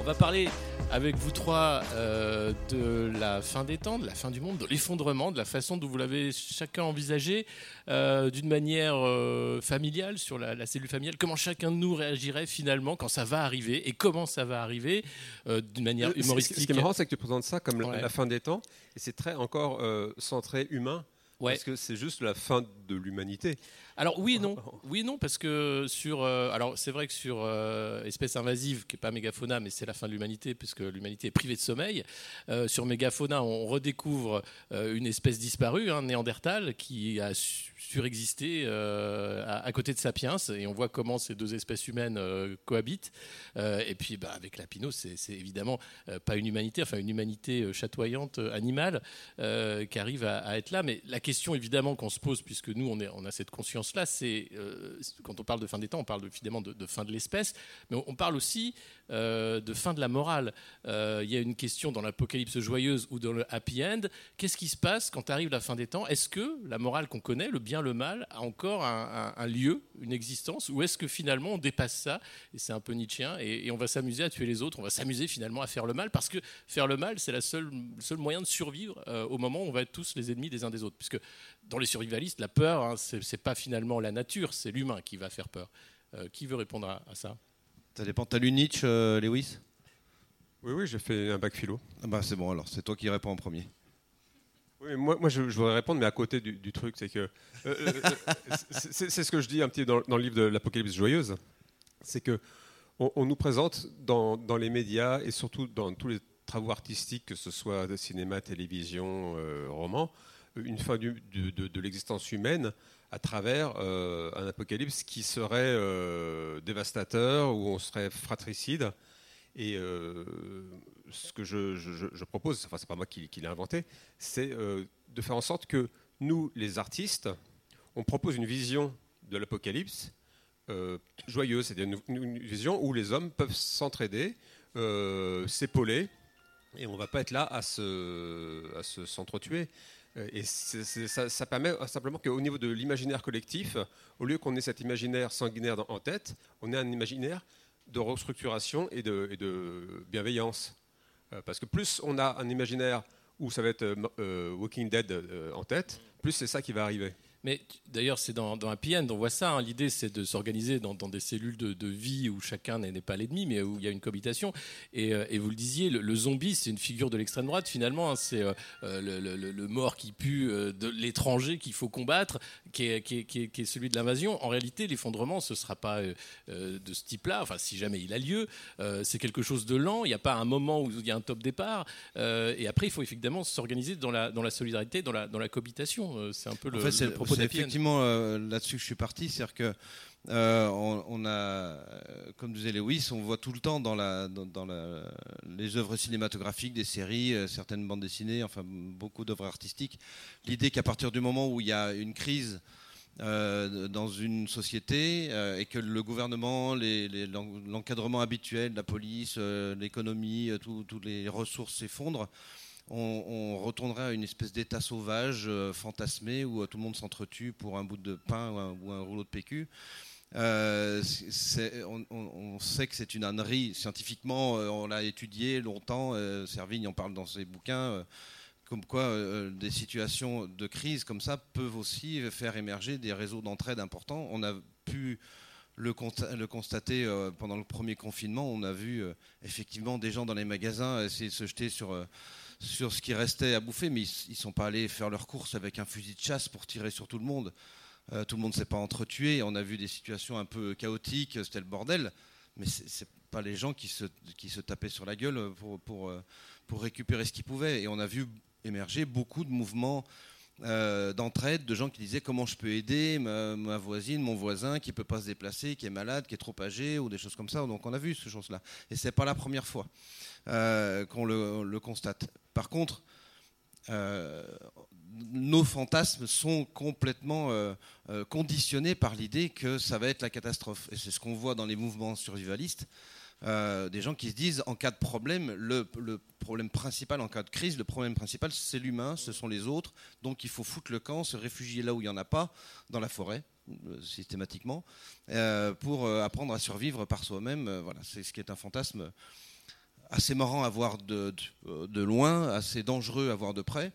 On va parler avec vous trois euh, de la fin des temps, de la fin du monde, de l'effondrement, de la façon dont vous l'avez chacun envisagé, euh, d'une manière euh, familiale, sur la, la cellule familiale, comment chacun de nous réagirait finalement quand ça va arriver et comment ça va arriver d'une manière humoristique. Ce qui est marrant, c'est que tu présentes ça comme la- Ouais. la fin des temps, et c'est très encore centré humain, Ouais. parce que c'est juste la fin de l'humanité. Alors oui et non, oui et non parce que sur euh, alors c'est vrai que sur euh, espèce invasive qui est pas mégafauna mais c'est la fin de l'humanité puisque l'humanité est privée de sommeil. Euh, sur mégafauna on redécouvre euh, une espèce disparue, un néandertal qui a su- surexisté à, à côté de sapiens et on voit comment ces deux espèces humaines cohabitent. Et puis bah, avec Lapino c'est évidemment pas une humanité, enfin une humanité chatoyante animale qui arrive à, à être là. Mais la question évidemment qu'on se pose, puisque nous on, est, on a cette conscience-là, c'est euh, quand on parle de fin des temps, on parle évidemment de, fin de l'espèce, mais on, parle aussi euh, de fin de la morale. Euh, Il y a une question dans l'apocalypse joyeuse ou dans le happy end. Qu'est-ce qui se passe quand arrive la fin des temps? Est-ce que la morale qu'on connaît, le bien, le mal, a encore un, lieu, une existence, ou est-ce que finalement on dépasse ça? Et c'est un peu nietzschéen, et, et on va s'amuser à tuer les autres, on va s'amuser finalement à faire le mal, parce que faire le mal, c'est le seul moyen de survivre au moment où on va être tous les ennemis des uns des autres. Puisque dans les survivalistes, la peur, hein, c'est c'est pas finalement la nature, c'est l'humain qui va faire peur. Euh, qui veut répondre à, à ça? Ça dépend. T'as lu Nietzsche, euh, Lewis? Oui, oui, j'ai fait un bac philo. Ah bah c'est bon alors, c'est toi qui réponds en premier. Oui, moi, moi je, je voudrais répondre, mais à côté du, du truc, c'est que. euh, c'est- ce que je dis un petit peu dans, dans le livre de l'Apocalypse joyeuse. C'est que on, on nous présente dans, dans les médias et surtout dans tous les travaux artistiques, que ce soit de cinéma, télévision, euh, roman, une fin de, l'existence humaine à travers euh, un apocalypse qui serait euh, dévastateur, où on serait fratricide. Et euh, ce que je, propose, enfin c'est pas moi qui, qui l'ai inventé, c'est de faire en sorte que nous, les artistes, on propose une vision de l'apocalypse joyeuse, c'est-à-dire une, vision où les hommes peuvent s'entraider, s'épauler, et on ne va pas être là à à se s'entretuer. Euh, Et ça, permet simplement qu'au niveau de l'imaginaire collectif, au lieu qu'on ait cet imaginaire sanguinaire en tête, on ait un imaginaire de restructuration et de, bienveillance. Euh, parce que plus on a un imaginaire où ça va être euh, euh, Walking Dead euh, en tête, plus c'est ça qui va arriver. Mais d'ailleurs, c'est dans, dans Happy End, on voit ça. hein. L'idée, c'est de s'organiser dans, dans des cellules de, de vie où chacun n'est pas l'ennemi, mais où il y a une cohabitation. Et, euh, et vous le disiez, le, le zombie, c'est une figure de l'extrême droite, finalement. hein. C'est euh, euh, le, le- le- le mort qui pue euh, de l'étranger qu'il faut combattre, qui est, qui est- qui est- qui est celui de l'invasion. En réalité, l'effondrement, ce ne sera pas euh, de ce type-là. Enfin, si jamais il a lieu, c'est quelque chose de lent. Il n'y a pas un moment où il y a un top départ. Et après, il faut évidemment s'organiser dans la, dans la solidarité, dans la, dans la cohabitation. C'est un peu le, en fait, c'est effectivement euh, là-dessus que je suis parti, c'est-à-dire que euh, on, on a, euh, comme disait Lewis, on voit tout le temps dans, la, dans, dans la- les œuvres cinématographiques, des séries, euh, certaines bandes dessinées, enfin beaucoup d'œuvres artistiques, l'idée qu'à partir du moment où il y a une crise euh, dans une société euh, et que le gouvernement, l'encadrement habituel, la police, euh, l'économie, tout- toutes les ressources s'effondrent, on, retournerait à une espèce d'état sauvage euh, fantasmé où euh, tout le monde s'entretue pour un bout de pain ou un, ou un rouleau de PQ. Euh, on, on- sait que c'est une ânerie. Scientifiquement, on l'a étudié longtemps. Servigne en parle dans ses bouquins. comme quoi, des situations de crise comme ça peuvent aussi faire émerger des réseaux d'entraide importants. On a pu le, consta- le constater pendant le premier confinement. On a vu effectivement des gens dans les magasins essayer de se jeter sur, sur ce qui restait à bouffer, mais ils ne sont pas allés faire leurs courses avec un fusil de chasse pour tirer sur tout le monde. Euh, tout le monde ne s'est pas entretué. On a vu des situations un peu chaotiques, c'était le bordel. Mais ce n'est pas les gens qui se, qui se tapaient sur la gueule pour, pour, euh, récupérer ce qu'ils pouvaient. Et on a vu émerger beaucoup de mouvements euh, d'entraide, de gens qui disaient comment je peux aider ma, voisine, mon voisin qui ne peut pas se déplacer, qui est malade, qui est trop âgé, ou des choses comme ça. Donc on a vu ces choses-là. Et ce n'est pas la première fois qu'on le constate. Par contre, euh, nos fantasmes sont complètement euh, euh, conditionnés par l'idée que ça va être la catastrophe. Et c'est ce qu'on voit dans les mouvements survivalistes. des gens qui se disent en cas de problème, le, problème principal, en cas de crise, le problème principal, c'est l'humain, ce sont les autres. Donc il faut foutre le camp, se réfugier là où il n'y en a pas, dans la forêt, systématiquement, pour apprendre à survivre par soi-même. voilà, c'est ce qui est un fantasme assez marrant à voir de, de loin, assez dangereux à voir de près.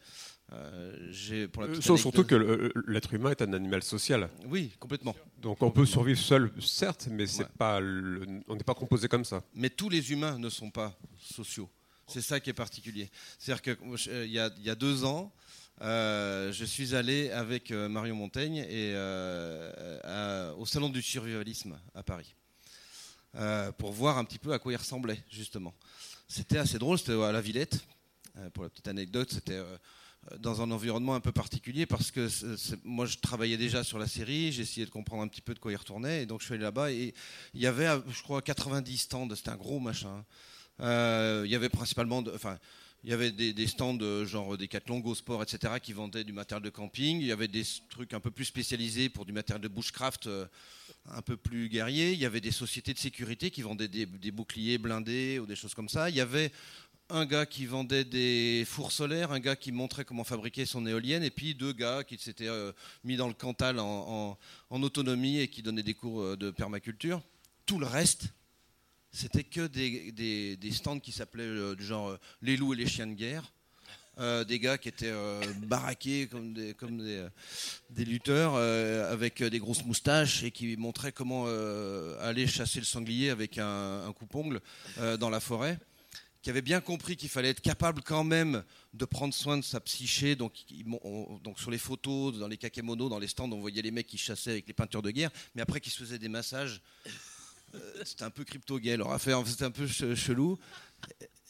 Euh, pour la surtout que l'être humain est un animal social. Oui, complètement. Donc on peut survivre seul, certes, mais c'est pas on n'est pas composé comme ça. Mais tous les humains ne sont pas sociaux. C'est ça qui est particulier. C'est-à-dire qu'il euh, y, y, a deux ans, euh, je suis allé avec Marion Montaigne et, au Salon du survivalisme à Paris pour voir un petit peu à quoi il ressemblait, justement. C'était assez drôle, c'était à la Villette. pour la petite anecdote, c'était dans un environnement un peu particulier parce que moi je travaillais déjà sur la série, j'essayais de comprendre un petit peu de quoi il retournait et donc je suis allé là-bas et il y avait je crois 90 stands, c'était un gros machin. Euh, il y avait principalement, enfin il y avait des, stands genre des Go Sport, etc., qui vendaient du matériel de camping. Il y avait des trucs un peu plus spécialisés pour du matériel de bushcraft euh, un peu plus guerrier. Il y avait des sociétés de sécurité qui vendaient des, boucliers blindés ou des choses comme ça. Il y avait un gars qui vendait des fours solaires, un gars qui montrait comment fabriquer son éolienne, et puis deux gars qui s'étaient euh, mis dans le Cantal en, autonomie et qui donnaient des cours euh, de permaculture. Tout le reste, c'était que des, stands qui s'appelaient euh, du genre les loups et les chiens de guerre. des gars qui étaient baraqués comme des, lutteurs avec des grosses moustaches et qui montraient comment aller chasser le sanglier avec un, un coupe-ongle dans la forêt qui avait bien compris qu'il fallait être capable quand même de prendre soin de sa psyché. Donc, donc sur les photos, dans les kakémonos, dans les stands, on voyait les mecs qui chassaient avec les peintures de guerre, mais après qui se faisaient des massages. Euh, c'était un peu crypto-gay leur affaire, c'était un peu chelou.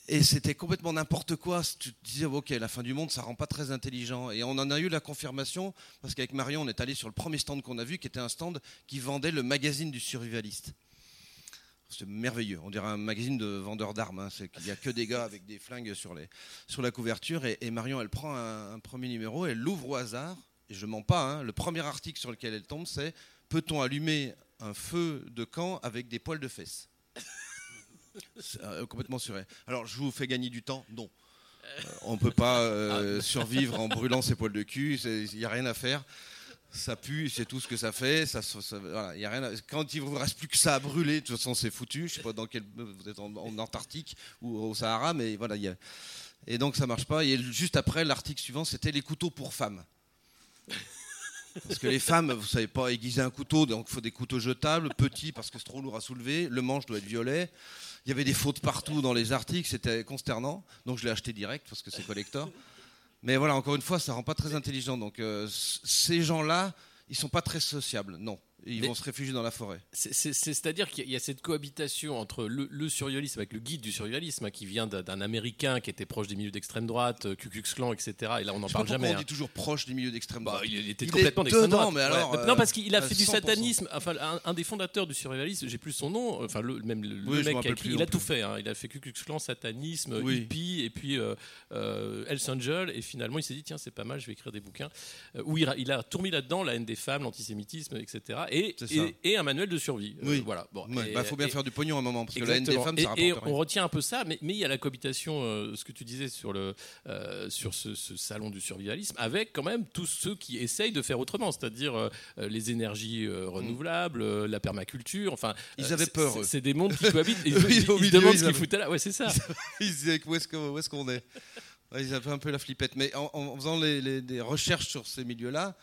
Et c'était complètement n'importe quoi. Tu te disais, ok, la fin du monde, ça rend pas très intelligent. Et on en a eu la confirmation, parce qu'avec Marion, on est allé sur le premier stand qu'on a vu, qui était un stand qui vendait le magazine du survivaliste. C'est merveilleux. On dirait un magazine de vendeurs d'armes. Hein. Il n'y a que des gars avec des flingues sur, les, sur la couverture. Et, Marion, elle prend un, premier numéro, elle l'ouvre au hasard. Et je mens pas. Hein. Le premier article sur lequel elle tombe, c'est Peut-on allumer un feu de camp avec des poils de fesses euh, Complètement suré. Alors, je vous fais gagner du temps? Non. Euh, on ne peut pas euh, survivre en brûlant ses poils de cul. Il n'y a rien à faire ça pue, c'est tout ce que ça fait. Ça, y a rien Quand il ne vous reste plus que ça à brûler, de toute façon, c'est foutu. Je sais pas dans quel. Vous êtes en, Antarctique ou au Sahara, mais voilà. Y a... Et donc, ça marche pas. Et juste après, l'article suivant, c'était les couteaux pour femmes. Parce que les femmes, vous savez pas aiguiser un couteau, donc il faut des couteaux jetables, petits parce que c'est trop lourd à soulever. Le manche doit être violet. Il y avait des fautes partout dans les articles, c'était consternant. Donc je l'ai acheté direct parce que c'est collector. Mais voilà, encore une fois, ça rend pas très intelligent. Donc euh, ces gens-là, ils sont pas très sociables. Non. Ils vont se réfugier dans la forêt. C'est-à-dire qu'il y a cette cohabitation entre le, survivalisme avec le guide du survivalisme hein, qui vient d'un Américain qui était proche des milieux d'extrême droite, euh, Ku Klux Klan, etc. Et là, on n'en parle jamais. On dit hein. toujours proche des milieux d'extrême droite. Bah, il était complètement d'extrême droite. Mais alors, Non, parce qu'il a euh, fait du satanisme. Enfin, un, des fondateurs du survivalisme, j'ai plus son nom. Enfin, le, même le, mec qui a écrit, il a tout fait. Hein. Il a fait Ku Klux Klan, satanisme, hippie, et puis euh, euh, Hells Angel. Et finalement, il s'est dit tiens, c'est pas mal, je vais écrire des bouquins où il a, il a tourné là-dedans la haine des femmes, l'antisémitisme, etc. Et, et un manuel de survie. Euh, oui. voilà. Bon. Il bah, faut bien faire du pognon à un moment parce que la haine des femmes, ça Et, on retient un peu ça, mais, mais il y a la cohabitation, euh, ce que tu disais sur le euh, sur ce, salon du survivalisme, avec quand même tous ceux qui essayent de faire autrement, c'est-à-dire les énergies renouvelables, la permaculture. Enfin, ils avaient peur. C'est des mondes qui cohabitent. ils, se demandent ce qu'ils foutaient là. Ouais, c'est ça. ils disaient où est-ce qu'on est? Ils avaient un peu la flippette. Mais en, faisant les, des recherches sur ces milieux-là,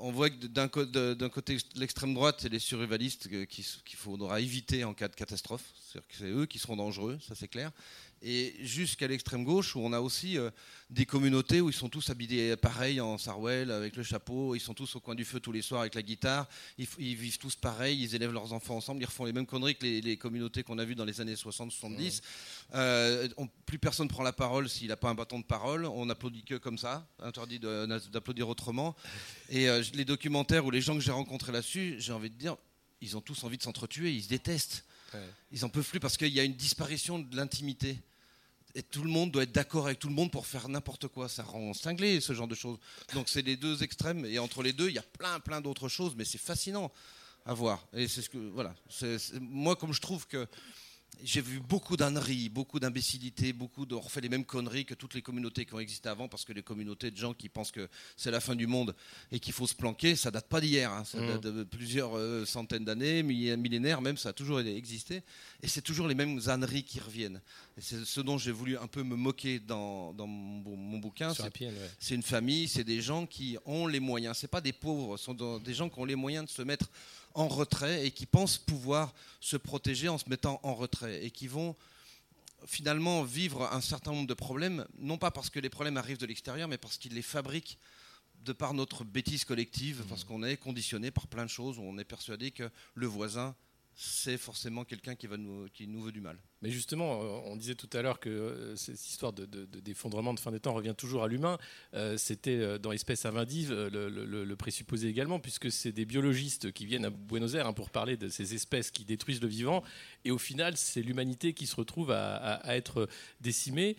on voit que d'un côté l'extrême droite, c'est les survivalistes qu'il faudra éviter en cas de catastrophe. C'est eux qui seront dangereux, ça c'est clair et jusqu'à l'extrême gauche où on a aussi euh, des communautés où ils sont tous habillés pareil en Sarwell avec le chapeau, ils sont tous au coin du feu tous les soirs avec la guitare, ils, vivent tous pareil, ils élèvent leurs enfants ensemble, ils refont les mêmes conneries que les, communautés qu'on a vues dans les années 60-70. Euh, plus personne prend la parole s'il n'a pas un bâton de parole, on applaudit que comme ça, interdit d'applaudir autrement. Et euh, les documentaires ou les gens que j'ai rencontrés là-dessus, j'ai envie de dire, ils ont tous envie de s'entretuer, ils se détestent. Ils en peuvent plus parce qu'il y a une disparition de l'intimité. Et tout le monde doit être d'accord avec tout le monde pour faire n'importe quoi. Ça rend cinglé ce genre de choses. Donc c'est les deux extrêmes. Et entre les deux, il y a plein, plein d'autres choses. Mais c'est fascinant à voir. Et c'est ce que voilà. moi, comme je trouve que j'ai vu beaucoup d'âneries, beaucoup d'imbécilité, beaucoup de, on refait les mêmes conneries que toutes les communautés qui ont existé avant, parce que les communautés de gens qui pensent que c'est la fin du monde et qu'il faut se planquer, ça date pas d'hier, hein. ça date de plusieurs euh, centaines d'années, millénaires même, ça a toujours existé, et c'est toujours les mêmes âneries qui reviennent. Et c'est ce dont j'ai voulu un peu me moquer dans, mon, bouquin. C'est une famille, c'est des gens qui ont les moyens, c'est pas des pauvres, ce sont des gens qui ont les moyens de se mettre en retrait et qui pensent pouvoir se protéger en se mettant en retrait et qui vont finalement vivre un certain nombre de problèmes, non pas parce que les problèmes arrivent de l'extérieur, mais parce qu'ils les fabriquent de par notre bêtise collective, parce mmh. qu'on est conditionné par plein de choses, où on est persuadé que le voisin, c'est forcément quelqu'un qui, qui nous veut du mal. Mais justement, euh, on disait tout à l'heure que euh, cette histoire d'effondrement de, de, fin des temps revient toujours à l'humain. Euh, c'était dans Espèce invadive le, présupposé également, puisque c'est des biologistes qui viennent à Buenos Aires hein, pour parler de ces espèces qui détruisent le vivant. Et au final, c'est l'humanité qui se retrouve à, être décimée.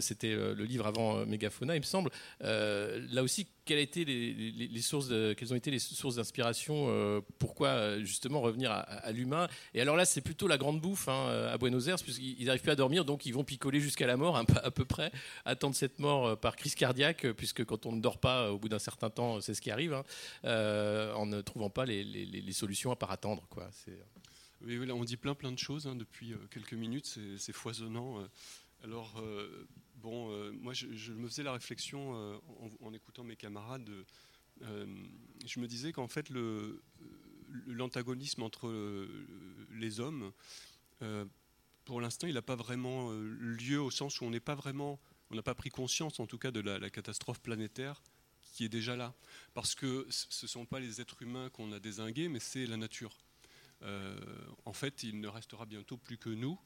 C'était le livre avant Mégafauna, il me semble. là aussi, quelles, été les, sources quelles ont été les sources d'inspiration Pourquoi justement revenir à, l'humain? Et alors là, c'est plutôt la grande bouffe hein, à Buenos puisqu'ils n'arrivent plus à dormir, donc ils vont picoler jusqu'à la mort, à peu près, attendre cette mort euh, par crise cardiaque, puisque quand on ne dort pas, au bout d'un certain temps, c'est ce qui arrive, hein, euh, en ne trouvant pas les, solutions à part attendre. Quoi. Oui, on dit plein plein de choses hein, depuis euh, quelques minutes, c'est foisonnant. Alors, bon, moi je, me faisais la réflexion en, écoutant mes camarades. je me disais qu'en fait, l'antagonisme entre les hommes pour l'instant, il n'a pas vraiment euh, lieu au sens où on n'est pas vraiment, on n'a pas pris conscience en tout cas de la, catastrophe planétaire qui est déjà là. Parce que ce ne sont pas les êtres humains qu'on a désingués, mais c'est la nature. Euh, en fait, il ne restera bientôt plus que nous,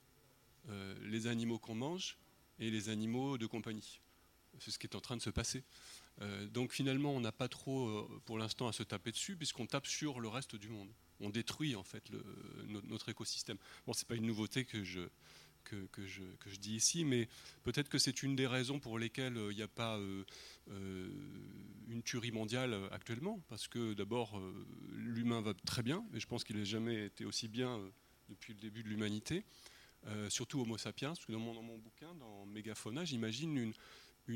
euh, les animaux qu'on mange et les animaux de compagnie. C'est ce qui est en train de se passer. donc finalement, on n'a pas trop, pour l'instant, à se taper dessus, puisqu'on tape sur le reste du monde on détruit en fait notre écosystème. Bon, c'est pas une nouveauté que je, que, je, dis ici, mais peut-être que c'est une des raisons pour lesquelles euh, il n'y a pas euh, euh, une tuerie mondiale actuellement, parce que d'abord l'humain va très bien, et je pense qu'il n'a jamais été aussi bien depuis le début de l'humanité, surtout Homo sapiens, parce que dans mon, bouquin, dans Mégafauna, j'imagine une,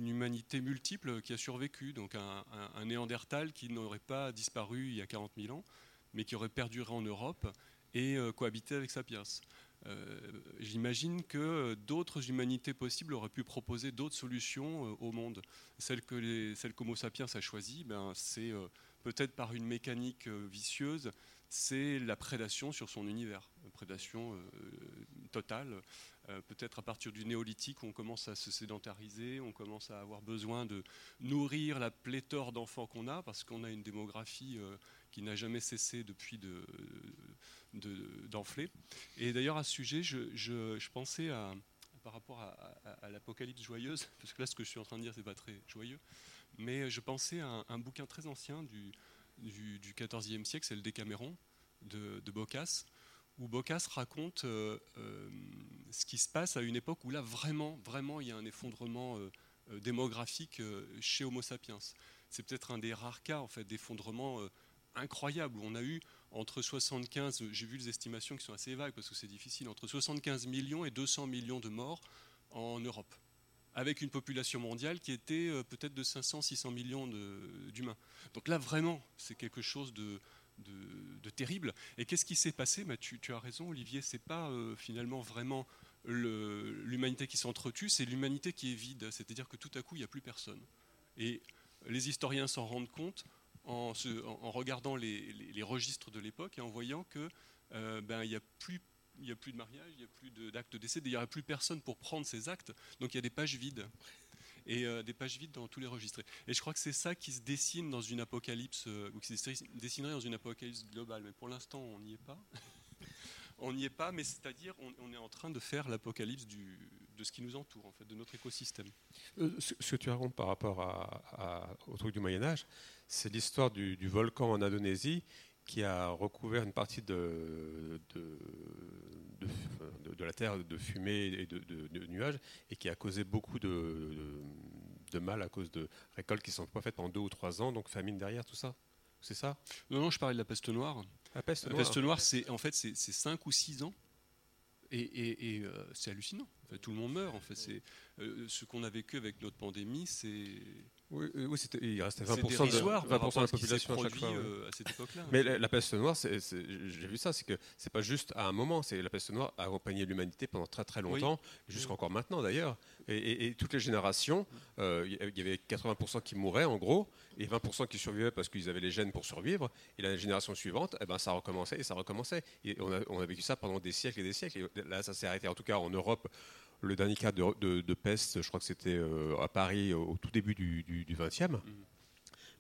humanité multiple qui a survécu, donc un, un néandertal qui n'aurait pas disparu il y a 40 000 ans, mais qui aurait perduré en Europe et euh, cohabité avec Sapiens. Euh, j'imagine que d'autres humanités possibles auraient pu proposer d'autres solutions euh, au monde. Celle que qu'Homo sapiens a choisie, ben, c'est peut-être par une mécanique vicieuse, c'est la prédation sur son univers, prédation totale. peut-être à partir du néolithique, on commence à se sédentariser, on commence à avoir besoin de nourrir la pléthore d'enfants qu'on a, parce qu'on a une démographie qui n'a jamais cessé depuis d'enfler. De, Et d'ailleurs, à ce sujet, je, pensais par rapport à, l'Apocalypse joyeuse, parce que là, ce que je suis en train de dire, c'est pas très joyeux, mais je pensais à un, bouquin très ancien du, du, siècle, c'est le Décaméron de, de Boccace, où Boccace raconte euh, euh, ce qui se passe à une époque où là, vraiment, vraiment, il y a un effondrement euh, démographique chez Homo sapiens. C'est peut-être un des rares cas en fait, d'effondrement incroyable où on a eu entre 75, j'ai vu les estimations qui sont assez vagues parce que c'est difficile, entre 75 millions et 200 millions de morts en Europe, avec une population mondiale qui était euh, peut-être de 500-600 millions d'humains. Donc là, vraiment, c'est quelque chose de, terrible. Et qu'est-ce qui s'est passé? Bah, tu, as raison, Olivier, c'est pas euh, finalement vraiment l'humanité qui s'entretue, c'est l'humanité qui est vide. C'est-à-dire que tout à coup, il n'y a plus personne. Et les historiens s'en rendent compte en, regardant les, registres de l'époque et en voyant que euh, ben, n'y a plus il a plus de mariage, il n'y a plus d'actes de décès, il n'y aura plus personne pour prendre ces actes, donc il y a des pages vides. Et euh, des pages vides dans tous les registres. Et je crois que c'est ça qui se dessine dans une apocalypse, euh, ou qui se dessinerait dans une apocalypse globale. Mais pour l'instant, on n'y est pas. On n'y est pas, mais c'est-à-dire on, est en train de faire l'apocalypse de ce qui nous entoure, en fait, de notre écosystème. ce, que tu racontes par rapport au truc du Moyen Âge, c'est l'histoire du, volcan en Indonésie qui a recouvert une partie de, la Terre de fumée et de, nuages et qui a causé beaucoup de, mal à cause de récoltes qui ne sont pas faites pendant deux ou trois ans, donc famine derrière, tout ça. C'est ça? Non, non, je parlais de la peste noire. La peste noire, peste noire c'est en fait c'est cinq ou six ans et, c'est hallucinant. tout le monde meurt. En fait, c'est ce qu'on a vécu avec notre pandémie, c'est oui, oui il restait 20%, de, 20 de la population à chaque fois. à cette époque-là. Mais la, peste noire, j'ai vu ça, c'est que c'est pas juste à un moment, c'est la peste noire a accompagné l'humanité pendant très très longtemps, jusqu'encore maintenant d'ailleurs. Et, toutes les générations, il y avait 80% qui mouraient en gros, et 20% qui survivaient parce qu'ils avaient les gènes pour survivre. Et la génération suivante, eh ben, ça recommençait et ça recommençait. Et on a, on a vécu ça pendant des siècles et des siècles. Et là, ça s'est arrêté, en tout cas en Europe. Le dernier cas de, peste, je crois que c'était euh, à Paris au tout début du, XXe. Mhm.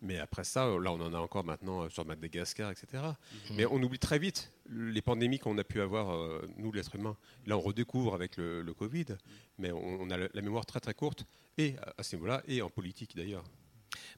Mais après ça, là, on en a encore maintenant euh, sur Madagascar, etc. Mhm. Mais on oublie très vite les pandémies qu'on a pu avoir, euh, nous, l'être humain. Là, on redécouvre avec le, Covid, mhm. mais on, a la, mémoire très très courte, et à ce niveau-là, et en politique d'ailleurs.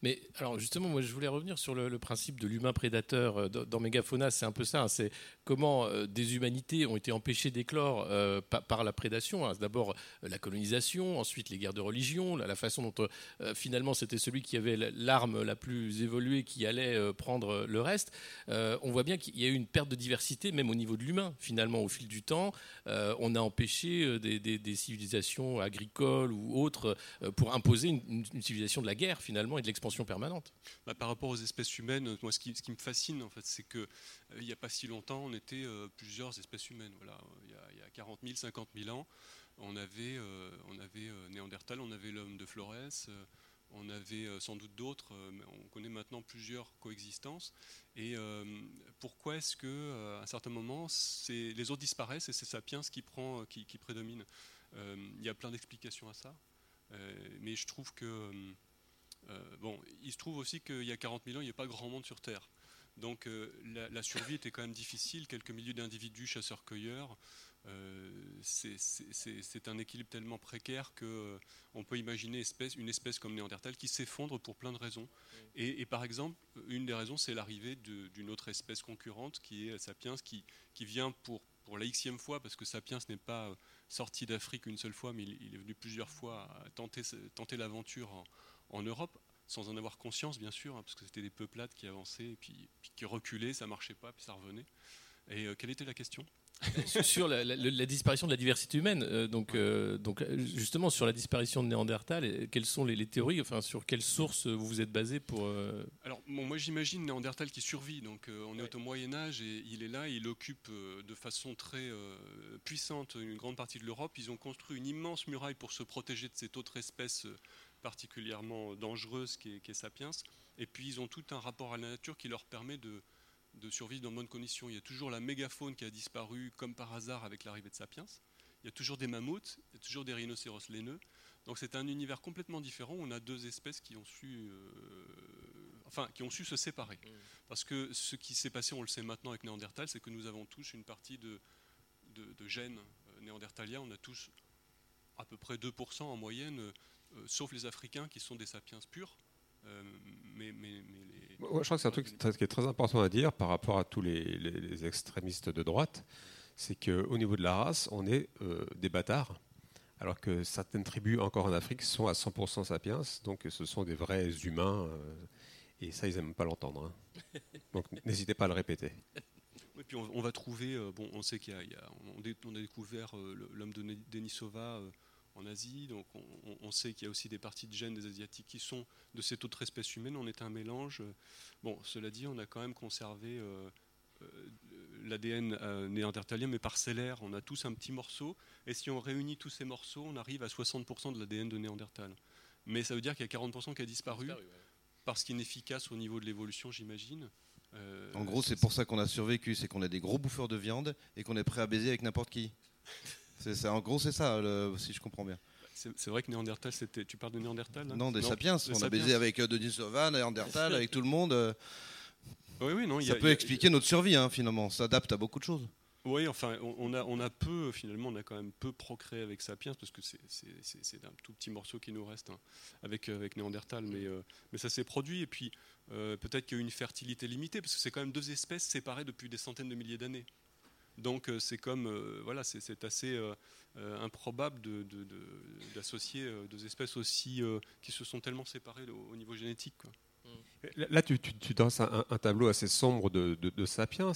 Mais alors justement, moi je voulais revenir sur le, principe de l'humain prédateur euh, dans, Mégafauna. C'est un peu ça. Hein. c'est comment euh, des humanités ont été empêchées d'éclore euh, par, la prédation. Hein. D'abord la colonisation, ensuite les guerres de religion, la, façon dont finalement c'était celui qui avait l'arme la plus évoluée qui allait prendre le reste. on voit bien qu'il y a eu une perte de diversité, même au niveau de l'humain. Finalement, au fil du temps, on a empêché des, civilisations agricoles ou autres pour imposer une, civilisation de la guerre finalement de l'expansion permanente. Bah, par rapport aux espèces humaines, moi, ce qui, me fascine, en fait, c'est qu'il euh, n'y a pas si longtemps, on était euh, plusieurs espèces humaines. Voilà, il y, a, il y a 40 000, 50 000 ans, on avait, euh, on avait Néandertal, on avait l'homme de Flores, on avait sans doute d'autres, mais on connaît maintenant plusieurs coexistences. Et pourquoi est-ce que, à un certain moment, les autres disparaissent et c'est Sapiens qui prend, qui, prédomine Il y a plein d'explications à ça, mais je trouve que euh, bon, il se trouve aussi qu'il y a 40 000 ans, il n'y a pas grand monde sur Terre. Donc euh, la, survie était quand même difficile. Quelques milliers d'individus, chasseurs-cueilleurs, euh, c'est un équilibre tellement précaire qu'on peut imaginer une espèce comme Néandertal qui s'effondre pour plein de raisons. Et, par exemple, une des raisons, c'est l'arrivée d'une autre espèce concurrente qui est Sapiens, qui, vient pour, pour la xème fois, parce que Sapiens n'est pas sorti d'Afrique une seule fois, mais il, est venu plusieurs fois à tenter, tenter l'aventure en, en Europe, sans en avoir conscience bien sûr, hein, parce que c'était des peuplades qui avançaient et puis, qui reculaient, ça marchait pas, puis ça revenait. Et euh, quelle était la question? Sur la, disparition de la diversité humaine. Euh, donc, euh, donc, justement, sur la disparition de Néandertal, quelles sont les, théories Enfin, sur quelles sources vous vous êtes basé pour Alors, moi, j'imagine Néandertal qui survit. Donc, on est au Moyen Âge et il est là. Il occupe de façon très puissante une grande partie de l'Europe. Ils ont construit une immense muraille pour se protéger de cette autre espèce particulièrement dangereuse qui est, Sapiens. Et puis ils ont tout un rapport à la nature qui leur permet de, survivre dans de bonnes conditions. Il y a toujours la mégafaune qui a disparu comme par hasard avec l'arrivée de Sapiens. Il y a toujours des mammouths, il y a toujours des rhinocéros laineux. Donc c'est un univers complètement différent. On a deux espèces qui ont su, euh, enfin, qui ont su se séparer. Mmh. Parce que ce qui s'est passé, on le sait maintenant avec Néandertal, c'est que nous avons tous une partie de, de, gènes euh, néandertaliens. On a tous à peu près 2% en moyenne euh, sauf les Africains qui sont des sapiens purs. Euh, mais, je crois que c'est un truc qui est très important à dire par rapport à tous les, extrémistes de droite, c'est qu'au niveau de la race, on est euh, des bâtards, alors que certaines tribus encore en Afrique sont à 100% sapiens, donc ce sont des vrais humains, et ça ils n'aiment pas l'entendre. Hein. Donc n'hésitez pas à le répéter. Et puis on, va trouver, bon, on sait qu'il y, a, on, a découvert l'homme de Denisova en Asie. Donc on, sait qu'il y a aussi des parties de gènes des Asiatiques qui sont de cette autre espèce humaine. On est un mélange. Bon, cela dit, on a quand même conservé euh, euh, l'ADN euh, néandertalien, mais parcellaire. On a tous un petit morceau. Et si on réunit tous ces morceaux, on arrive à 60% de l'ADN de Néandertal. Mais ça veut dire qu'il y a 40% qui a disparu, parce qu'inefficace au niveau de l'évolution, j'imagine. en gros, c'est pour ça qu'on a survécu, c'est qu'on est des gros bouffeurs de viande et qu'on est prêt à baiser avec n'importe qui. en gros, c'est ça, si je comprends bien. C'est vrai que Néandertal, c'était. Tu parles de Néandertal Non, des sapiens. on a baisé avec euh, Denis Sauvan, Néandertal, avec tout le monde. Euh. Oui, oui, non. Ça peut expliquer notre survie, hein, finalement. Ça s'adapte à beaucoup de choses. Oui, enfin, on a, on a peu, finalement, on a quand même peu procréé avec Sapiens, parce que c'est un tout petit morceau qui nous reste hein, avec, euh, avec Néandertal, mais, mais ça s'est produit, et puis peut-être qu'il y a eu une fertilité limitée, parce que c'est quand même deux espèces séparées depuis des centaines de milliers d'années. Donc euh, c'est comme euh, voilà, c'est assez euh, improbable d'associer deux espèces aussi qui se sont tellement séparées au, niveau génétique. Là, tu, tu, tu danses un, tableau assez sombre de, Sapiens,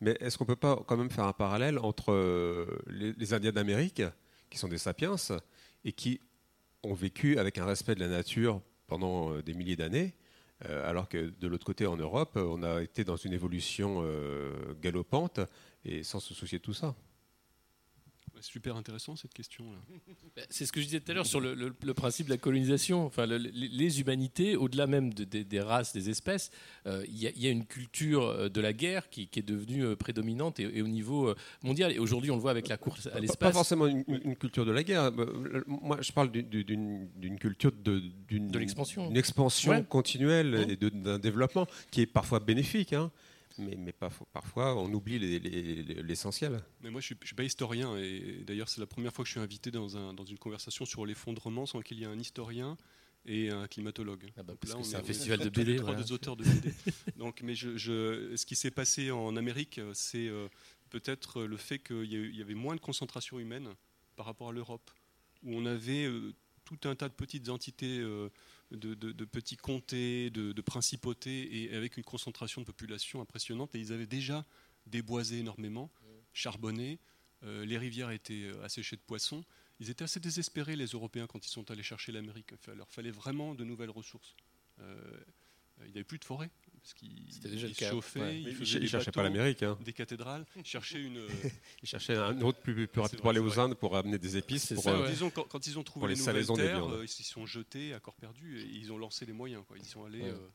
mais est-ce qu'on peut pas quand même faire un parallèle entre les, Indiens d'Amérique, qui sont des Sapiens, et qui ont vécu avec un respect de la nature pendant des milliers d'années, alors que de l'autre côté, en Europe, on a été dans une évolution galopante et sans se soucier de tout ça super intéressant cette question. Bah, c'est ce que je disais tout à l'heure sur le, le, le, principe de la colonisation. Enfin, le, les humanités, au-delà même de, de, des races, des espèces, il euh, y, y, a une culture euh, de la guerre qui, qui est devenue euh, prédominante et, et, au niveau mondial. Et aujourd'hui, on le voit avec la course à l'espace. Pas forcément une, une, culture de la guerre. Moi, je parle d'une culture d'une de l'expansion, une expansion ouais. continuelle ouais. et d'un développement qui est parfois bénéfique. Hein mais, mais pas, parfois on oublie l'essentiel. Les, les, mais moi je ne suis, suis, pas historien et d'ailleurs c'est la première fois que je suis invité dans, un, dans une conversation sur l'effondrement sans qu'il y ait un historien et un climatologue. Ah bah c'est un festival de BD. Trois voilà. auteurs de BD. Donc, mais je, je, ce qui s'est passé en Amérique, c'est euh, peut-être le fait qu'il y, y, avait moins de concentration humaine par rapport à l'Europe, où on avait euh, tout un tas de petites entités. Euh, de, de, de, petits comtés, de, de, principautés, et avec une concentration de population impressionnante. Et ils avaient déjà déboisé énormément, charbonné, euh, les rivières étaient asséchées de poissons. Ils étaient assez désespérés, les Européens, quand ils sont allés chercher l'Amérique. Il leur fallait vraiment de nouvelles ressources. Euh, il n'y avait plus de forêt. Parce ils le chauffaient, ouais. ils faisaient il cherchaient pas l'Amérique. Hein. Des cathédrales, ils cherchaient une. cherchaient un autre plus, rapide pour aller aux Indes pour amener des épices. Pour, ça, euh, disons, quand, quand, ils ont trouvé les, les nouvelles terres, euh, ils s'y sont jetés à corps perdu et ils ont lancé les moyens. Quoi. Ils sont allés. Ouais. Euh,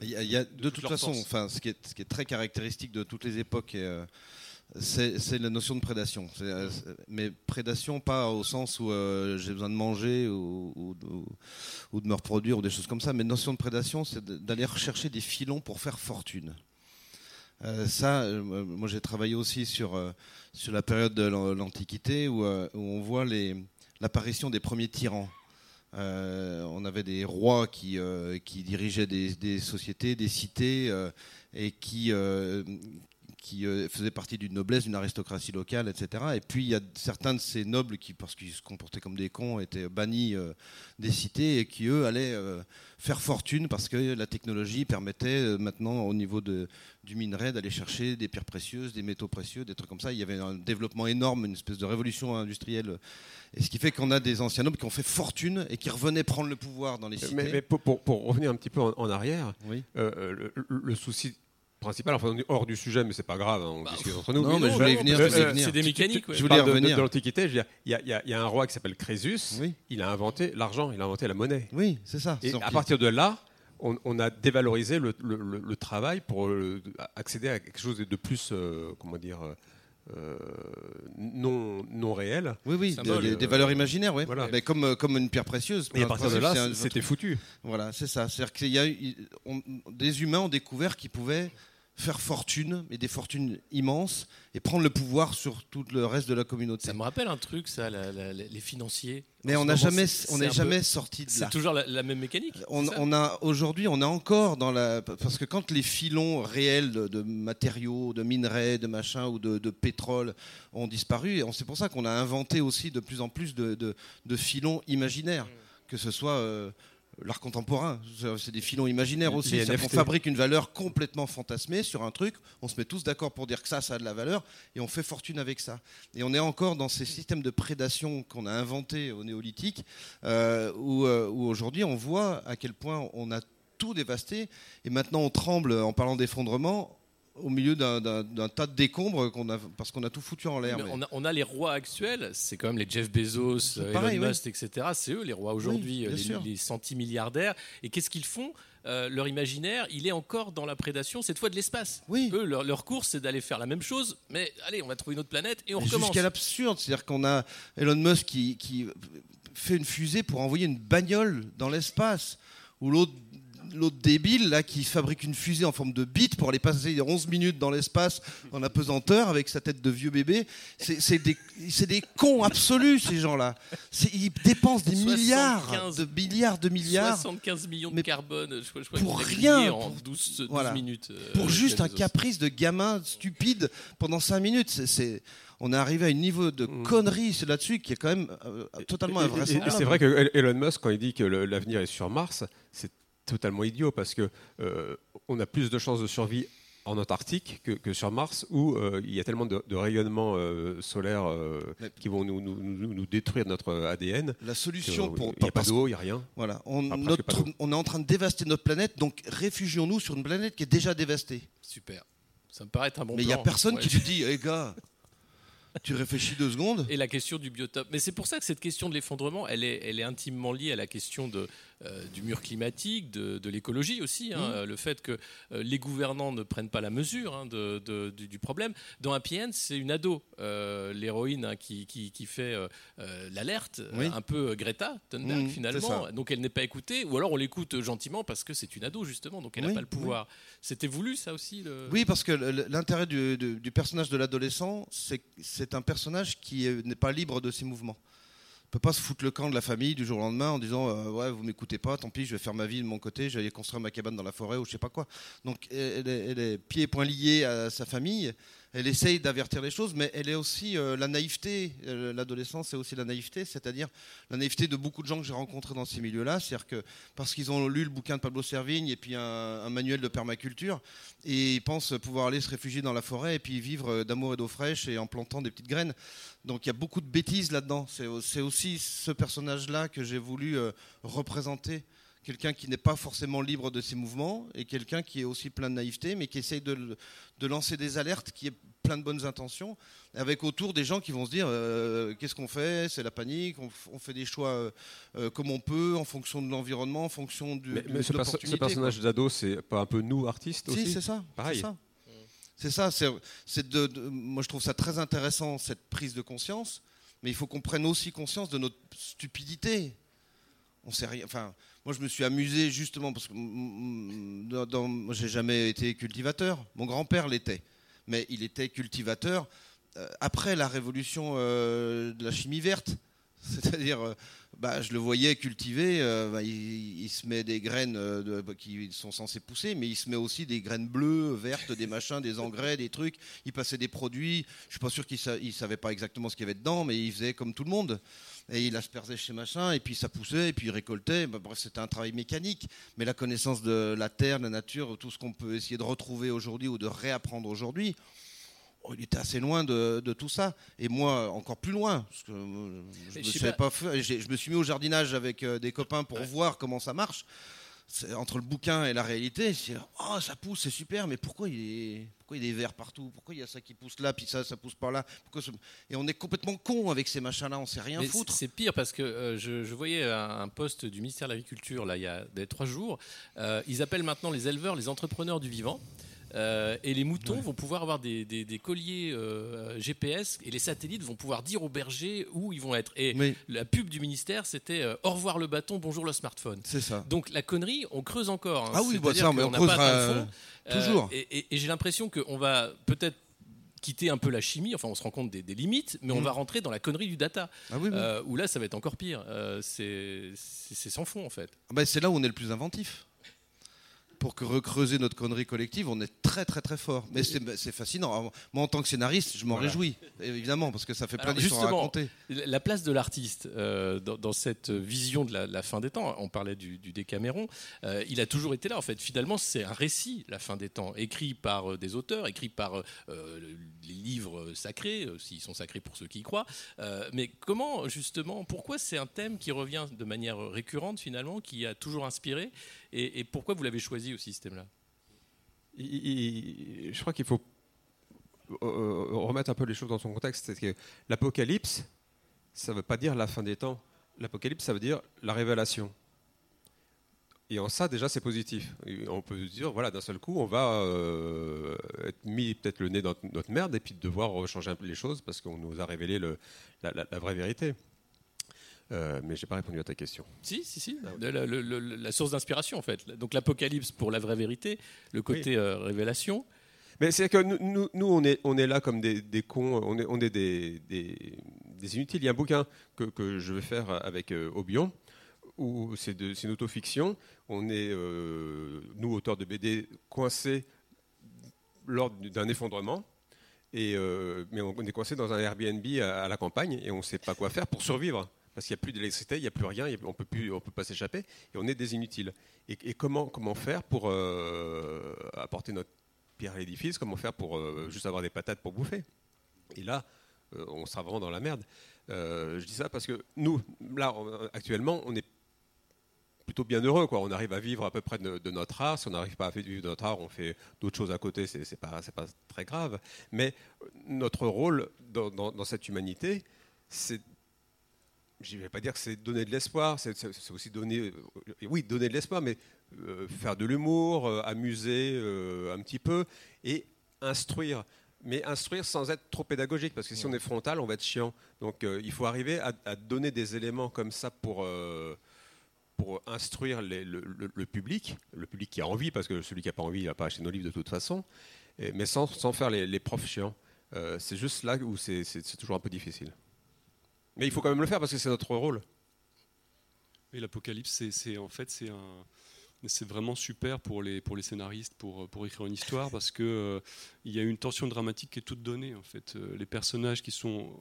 il y a, il y a de, de, toute façon, enfin, ce qui, est, ce qui est très caractéristique de toutes les époques. Et, euh, c'est la notion de prédation. Euh, mais prédation pas au sens où euh, j'ai besoin de manger ou, de me reproduire ou des choses comme ça, mais notion de prédation, c'est d'aller rechercher des filons pour faire fortune. Euh, ça, moi j'ai travaillé aussi sur, sur la période de l'Antiquité où, on voit l'apparition des premiers tyrans. on avait des rois qui, qui dirigeaient des, sociétés, des cités et qui qui euh, faisaient partie d'une noblesse, d'une aristocratie locale, etc. Et puis il y a certains de ces nobles qui, parce qu'ils se comportaient comme des cons, étaient bannis euh, des cités et qui, eux, allaient euh, faire fortune parce que la technologie permettait maintenant, au niveau de, du minerai, d'aller chercher des pierres précieuses, des métaux précieux, des trucs comme ça. Il y avait un développement énorme, une espèce de révolution industrielle. Et ce qui fait qu'on a des anciens nobles qui ont fait fortune et qui revenaient prendre le pouvoir dans les cités. Mais, mais pour, pour, pour, revenir un petit peu en, en arrière, oui. le, le souci principal. Enfin, hors du sujet, mais c'est pas grave, hein, on bah, discute entre nous. Non, mais, mais je voulais y venir. Euh, c'est des mécaniques. Ouais. Je voulais revenir. De, de l'Antiquité, il y, y, y, a un roi qui s'appelle Crésus. Oui. Il a inventé l'argent, il a inventé la monnaie. Oui, c'est ça. Et à partir de là, on, on a dévalorisé le, le, le, le travail pour euh, accéder à quelque chose de plus, euh, comment dire. Euh, non, non réel. Oui, oui, des, des, valeurs imaginaires, oui. Voilà. Mais comme, comme une pierre précieuse. Et à partir de là, c'était foutu. Voilà, c'est ça. C'est-à-dire qu'il y a on, des humains ont découvert qu'ils pouvaient faire fortune, et des fortunes immenses, et prendre le pouvoir sur tout le reste de la communauté. Ça me rappelle un truc, ça, la, la, les financiers. Mais on n'a jamais, on n'est jamais peu, sorti de là. C'est toujours la, la, même mécanique. On, on a aujourd'hui, on est encore dans la, parce que quand les filons réels de, de matériaux, de minerais, de machins ou de, de pétrole ont disparu, c'est pour ça qu'on a inventé aussi de plus en plus de, de filons imaginaires, mmh. que ce soit euh, l'art contemporain. C'est des filons imaginaires aussi. On fabrique une valeur complètement fantasmée sur un truc, on se met tous d'accord pour dire que ça, ça a de la valeur, et on fait fortune avec ça. Et on est encore dans ces systèmes de prédation qu'on a inventés au néolithique, euh, où, euh, où aujourd'hui on voit à quel point on a tout dévasté, et maintenant on tremble en parlant d'effondrement au milieu d'un tas de décombres qu'on a, parce qu'on a tout foutu en l'air. Mais... On, on, a les rois actuels, c'est quand même les Jeff Bezos, pareil, Elon Musk, etc. C'est eux les rois aujourd'hui, oui, les, les centimilliardaires. Et qu'est-ce qu'ils font euh, leur imaginaire, il est encore dans la prédation, cette fois de l'espace. Oui. Eux, leur, leur course, c'est d'aller faire la même chose, mais allez, on va trouver une autre planète et on mais recommence. Jusqu'à l'absurde, c'est-à-dire qu'on a Elon Musk qui, qui fait une fusée pour envoyer une bagnole dans l'espace, ou l'autre l'autre débile là qui fabrique une fusée en forme de bite pour aller passer 11 minutes dans l'espace en apesanteur avec sa tête de vieux bébé. C'est des, des cons absolus ces gens-là. Ils dépensent des milliards de milliards de milliards. 75 millions de carbone je, je pour rien en 12, 12 voilà. minutes. Euh, pour juste un caprice de gamin stupide pendant 5 minutes. C'est on est arrivé à un niveau de mmh. connerie là-dessus qui est quand même euh, totalement invraisemblable. C'est vrai que Elon Musk, quand il dit que l'avenir est sur Mars, c'est totalement idiot parce que on a plus de chances de survie en Antarctique que, sur Mars, où euh, il y a tellement de, rayonnements euh, solaires euh, qui vont nous, nous, détruire notre ADN. La solution pour. Il n'y a pas d'eau, il n'y a rien. Voilà. On, on, est en train de dévaster notre planète, donc réfugions-nous sur une planète qui est déjà dévastée. Super. Ça me paraît un bon Mais il n'y a personne qui te dit, hé gars, tu réfléchis deux secondes. Et la question du biotope. Mais c'est pour ça que cette question de l'effondrement, elle est, elle est intimement liée à la question de, euh, du mur climatique, de, l'écologie aussi. Hein. mmh. Le fait que euh, les gouvernants ne prennent pas la mesure hein, de, du, problème. Dans Happy End, c'est une ado, euh, l'héroïne hein, qui, qui, qui, fait l'alerte, un peu Greta Thunberg mmh, finalement. Donc elle n'est pas écoutée, ou alors on l'écoute gentiment parce que c'est une ado justement, donc elle n'a pas le pouvoir. C'était voulu ça aussi Oui, parce que l'intérêt du, du, personnage de l'adolescent, c'est un personnage qui n'est pas libre de ses mouvements peut pas se foutre le camp de la famille du jour au lendemain en disant euh, ouais vous m'écoutez pas tant pis je vais faire ma vie de mon côté je vais aller construire ma cabane dans la forêt ou je sais pas quoi. Donc elle est, elle est pieds et poings liés à sa famille elle essaye d'avertir les choses, mais elle est aussi euh, la naïveté. Euh, l'adolescence, c'est aussi la naïveté, c'est-à-dire la naïveté de beaucoup de gens que j'ai rencontrés dans ces milieux-là. C'est-à-dire que parce qu'ils ont lu le bouquin de Pablo Servigne et puis un, manuel de permaculture, et ils pensent pouvoir aller se réfugier dans la forêt et puis vivre euh, d'amour et d'eau fraîche et en plantant des petites graines. Donc il y a beaucoup de bêtises là-dedans. C'est aussi ce personnage-là que j'ai voulu représenter quelqu'un qui n'est pas forcément libre de ses mouvements et quelqu'un qui est aussi plein de naïveté, mais qui essaye de, lancer des alertes, qui est plein de bonnes intentions, avec autour des gens qui vont se dire euh, qu'est-ce qu'on fait? C'est la panique, on, fait des choix euh, euh, comme on peut, en fonction de l'environnement, en fonction du. Mais, mais ce, personnage d'ado, c'est pas un peu nous, artistes aussi? Si, c'est ça. Pareil. C'est ça. C'est de, moi, je trouve ça très intéressant, cette prise de conscience, mais il faut qu'on prenne aussi conscience de notre stupidité. On sait rien. Enfin, moi, je me suis amusé justement parce que moi, j'ai jamais été cultivateur. Mon grand-père l'était, mais il était cultivateur euh, après la révolution euh, de la chimie verte. C'est-à-dire, euh, bah, je le voyais cultiver, bah, il, se met des graines bah, qui sont censées pousser, mais il se met aussi des graines bleues, vertes, des machins, des engrais, des trucs. Il passait des produits. Je suis pas sûr qu'il ne savait pas exactement ce qu'il y avait dedans, mais il faisait comme tout le monde et il aspergeait chez machin, et puis ça poussait, et puis il récoltait. Bah, bref, c'était un travail mécanique. Mais la connaissance de la terre, de la nature, tout ce qu'on peut essayer de retrouver aujourd'hui ou de réapprendre aujourd'hui, il était assez loin de, tout ça. Et moi, encore plus loin. Parce que euh, je, me pas... je me suis mis au jardinage avec euh, des copains pour voir comment ça marche entre le bouquin et la réalité, c'est oh ça pousse, c'est super, mais pourquoi il est pourquoi il est vert partout? Pourquoi il y a ça qui pousse là, puis ça ça pousse par là? Et on est complètement con avec ces machins-là, on sait rien foutre. C'est pire parce que euh, je, voyais un, poste du ministère de l'Agriculture là il y a des trois jours. Euh, ils appellent maintenant les éleveurs les entrepreneurs du vivant. Euh, et les moutons vont pouvoir avoir des, colliers euh, GPS et les satellites vont pouvoir dire aux bergers où ils vont être. Et la pub du ministère, c'était euh, au revoir le bâton, bonjour le smartphone. C'est ça. Donc la connerie, on creuse encore. Hein. Ah oui, bah ça, mais on, creusera toujours. et, j'ai l'impression qu'on va peut-être quitter un peu la chimie, enfin on se rend compte des, limites, mais on mm. va rentrer dans la connerie du data, ah où là ça va être encore pire. c'est sans fond en fait. Ah bah, c'est là où on est le plus inventif pour que recreuser notre connerie collective, on est très très très fort. Mais c'est fascinant. Moi, en tant que scénariste, je m'en réjouis, évidemment, parce que ça fait plein d'histoires à raconter. La place de l'artiste euh, dans, cette vision de la, fin des temps, on parlait du, Décaméron, euh, il a toujours été là. En fait, finalement, c'est un récit, la fin des temps, écrit par euh, des auteurs, écrit par les livres sacrés, s'ils sont sacrés pour ceux qui y croient. mais comment, justement, pourquoi c'est un thème qui revient de manière récurrente, finalement, qui a toujours inspiré et, pourquoi vous l'avez choisi aussi, ce thème-là Je crois qu'il faut euh, euh, remettre un peu les choses dans son contexte. L'apocalypse, ça ne veut pas dire la fin des temps. L'apocalypse, ça veut dire la révélation. Et en ça, déjà, c'est positif. on peut se dire, voilà, d'un seul coup, on va euh, être mis peut-être le nez dans notre merde et puis devoir changer un peu les choses parce qu'on nous a révélé la, vraie vérité. Euh, mais j'ai pas répondu à ta question. Si, si, si. La, source d'inspiration, en fait. Donc l'Apocalypse pour la vraie vérité, le côté euh, révélation. Mais c'est que nous, nous, on, est, on est là comme des, des cons, on est, on est des, des, inutiles. Il y a un bouquin que, que je vais faire avec euh, Obion, où c'est une autofiction. On est, euh, nous, auteurs de BD, coincés lors d'un effondrement. Et, mais on est coincé dans un Airbnb à, à la campagne et on ne sait pas quoi faire pour survivre parce qu'il n'y a plus d'électricité, il n'y a plus rien, on on peut pas s'échapper, et on est des inutiles. Et, comment, faire pour euh, apporter notre pierre à l'édifice Comment faire pour euh, juste avoir des patates pour bouffer? Et là, euh, on sera vraiment dans la merde. je dis ça parce que nous, là, actuellement, on est plutôt bien heureux. Quoi. On arrive à vivre à peu près de, notre art. Si on n'arrive pas à vivre de notre art, on fait d'autres choses à côté, c'est, n'est pas très grave. Mais notre rôle dans, cette humanité, c'est je ne vais pas dire que c'est donner de l'espoir, c'est, aussi donner, euh, oui, donner de l'espoir, mais euh, faire de l'humour, euh, amuser un petit peu et instruire. Mais instruire sans être trop pédagogique, parce que si on est frontal, on va être chiant. Donc il faut arriver à, à, donner des éléments comme ça pour pour instruire le, public, le public qui a envie, parce que celui qui n'a pas envie, il va pas acheter nos livres de toute façon, mais sans, faire les, profs chiants. C'est juste là où c'est toujours un peu difficile. Mais il faut quand même le faire parce que c'est notre rôle. Et l'Apocalypse, c'est en fait c'est vraiment super pour les, scénaristes pour, écrire une histoire parce qu'il euh, y a une tension dramatique qui est toute donnée. En fait. Euh, les personnages qui sont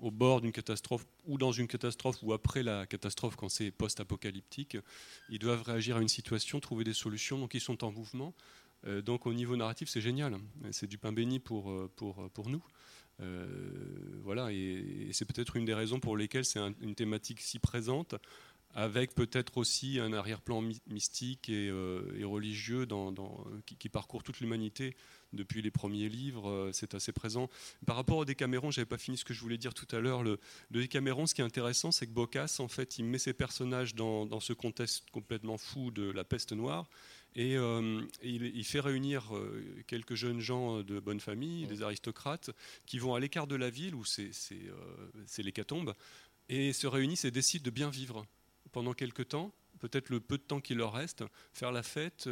au bord d'une catastrophe ou dans une catastrophe ou après la catastrophe quand c'est post-apocalyptique, ils doivent réagir à une situation, trouver des solutions, donc ils sont en mouvement. Euh, donc au niveau narratif, c'est génial. C'est du pain béni euh, pour nous. Euh, voilà, et, c'est peut-être une des raisons pour lesquelles c'est une thématique si présente, avec peut-être aussi un arrière-plan mystique et, religieux dans, qui, parcourt toute l'humanité depuis les premiers livres, euh, c'est assez présent. Par rapport au Décaméron, j'avais pas fini ce que je voulais dire tout à l'heure. Le, Décaméron, ce qui est intéressant, c'est que Bocas, en fait, il met ses personnages dans, ce contexte complètement fou de la peste noire. Et, euh, il, fait réunir euh, quelques jeunes gens de bonne famille, des aristocrates, qui vont à l'écart de la ville, où c'est l'hécatombe, et se réunissent et décident de bien vivre pendant quelques temps, peut-être le peu de temps qu'il leur reste, faire la fête,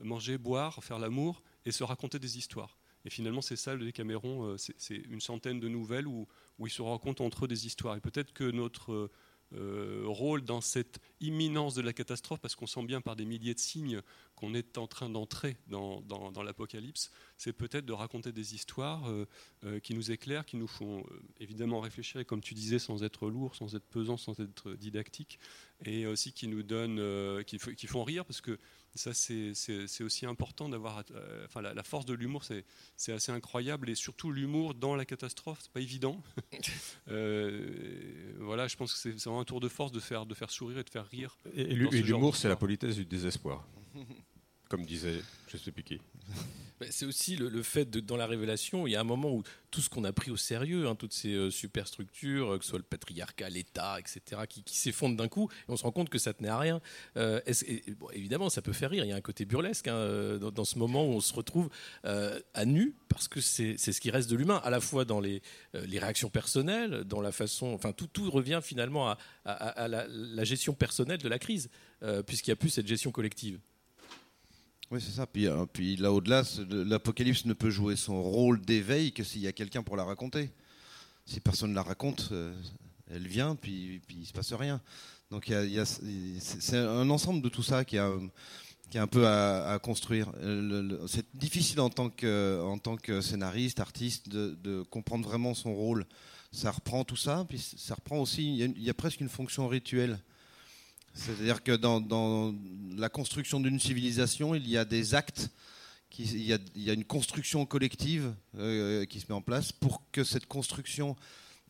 manger, boire, faire l'amour, et se raconter des histoires. Et finalement, c'est ça le Décaméron, euh, c'est une centaine de nouvelles où, où, ils se racontent entre eux des histoires. Et peut-être que notre euh, rôle dans cette imminence de la catastrophe, parce qu'on sent bien par des milliers de signes qu'on est en train d'entrer dans, l'apocalypse, c'est peut-être de raconter des histoires euh, qui nous éclairent, qui nous font évidemment réfléchir, et comme tu disais, sans être lourd, sans être pesant, sans être didactique, et aussi qui nous donnent, qui font rire, parce que ça, c'est aussi important d'avoir. Euh, enfin, la, force de l'humour, c'est assez incroyable. Et surtout, l'humour dans la catastrophe, c'est pas évident. euh, voilà, je pense que c'est vraiment un tour de force de faire, de faire sourire et de faire rire. Et, et l'humour, c'est la politesse du désespoir. Comme disait, je sais plus qui. C'est aussi le, fait de, dans la révélation, il y a un moment où tout ce qu'on a pris au sérieux, hein, toutes ces euh, superstructures, euh, que ce soit le patriarcat, l'État, etc., qui, s'effondrent d'un coup, et on se rend compte que ça tenait à rien. Euh, évidemment, ça peut faire rire, il y a un côté burlesque hein, dans, ce moment où on se retrouve à nu, parce que c'est ce qui reste de l'humain, à la fois dans les, réactions personnelles, dans la façon. Enfin, tout, tout revient finalement à, la, gestion personnelle de la crise, puisqu'il n'y a plus cette gestion collective. Oui, c'est ça. Puis, euh, puis là, au-delà, l'Apocalypse ne peut jouer son rôle d'éveil que s'il y a quelqu'un pour la raconter. Si personne ne la raconte, euh, elle vient, puis, il ne se passe rien. Donc c'est un ensemble de tout ça qui, a, qui est un peu à, construire. C'est difficile en tant, que, tant que scénariste, artiste, de, comprendre vraiment son rôle. Ça reprend tout ça, puis ça reprend aussi, il y a presque une fonction rituelle. C'est-à-dire que dans, la construction d'une civilisation, il y a des actes, il, y a, une construction collective euh, qui se met en place pour que cette construction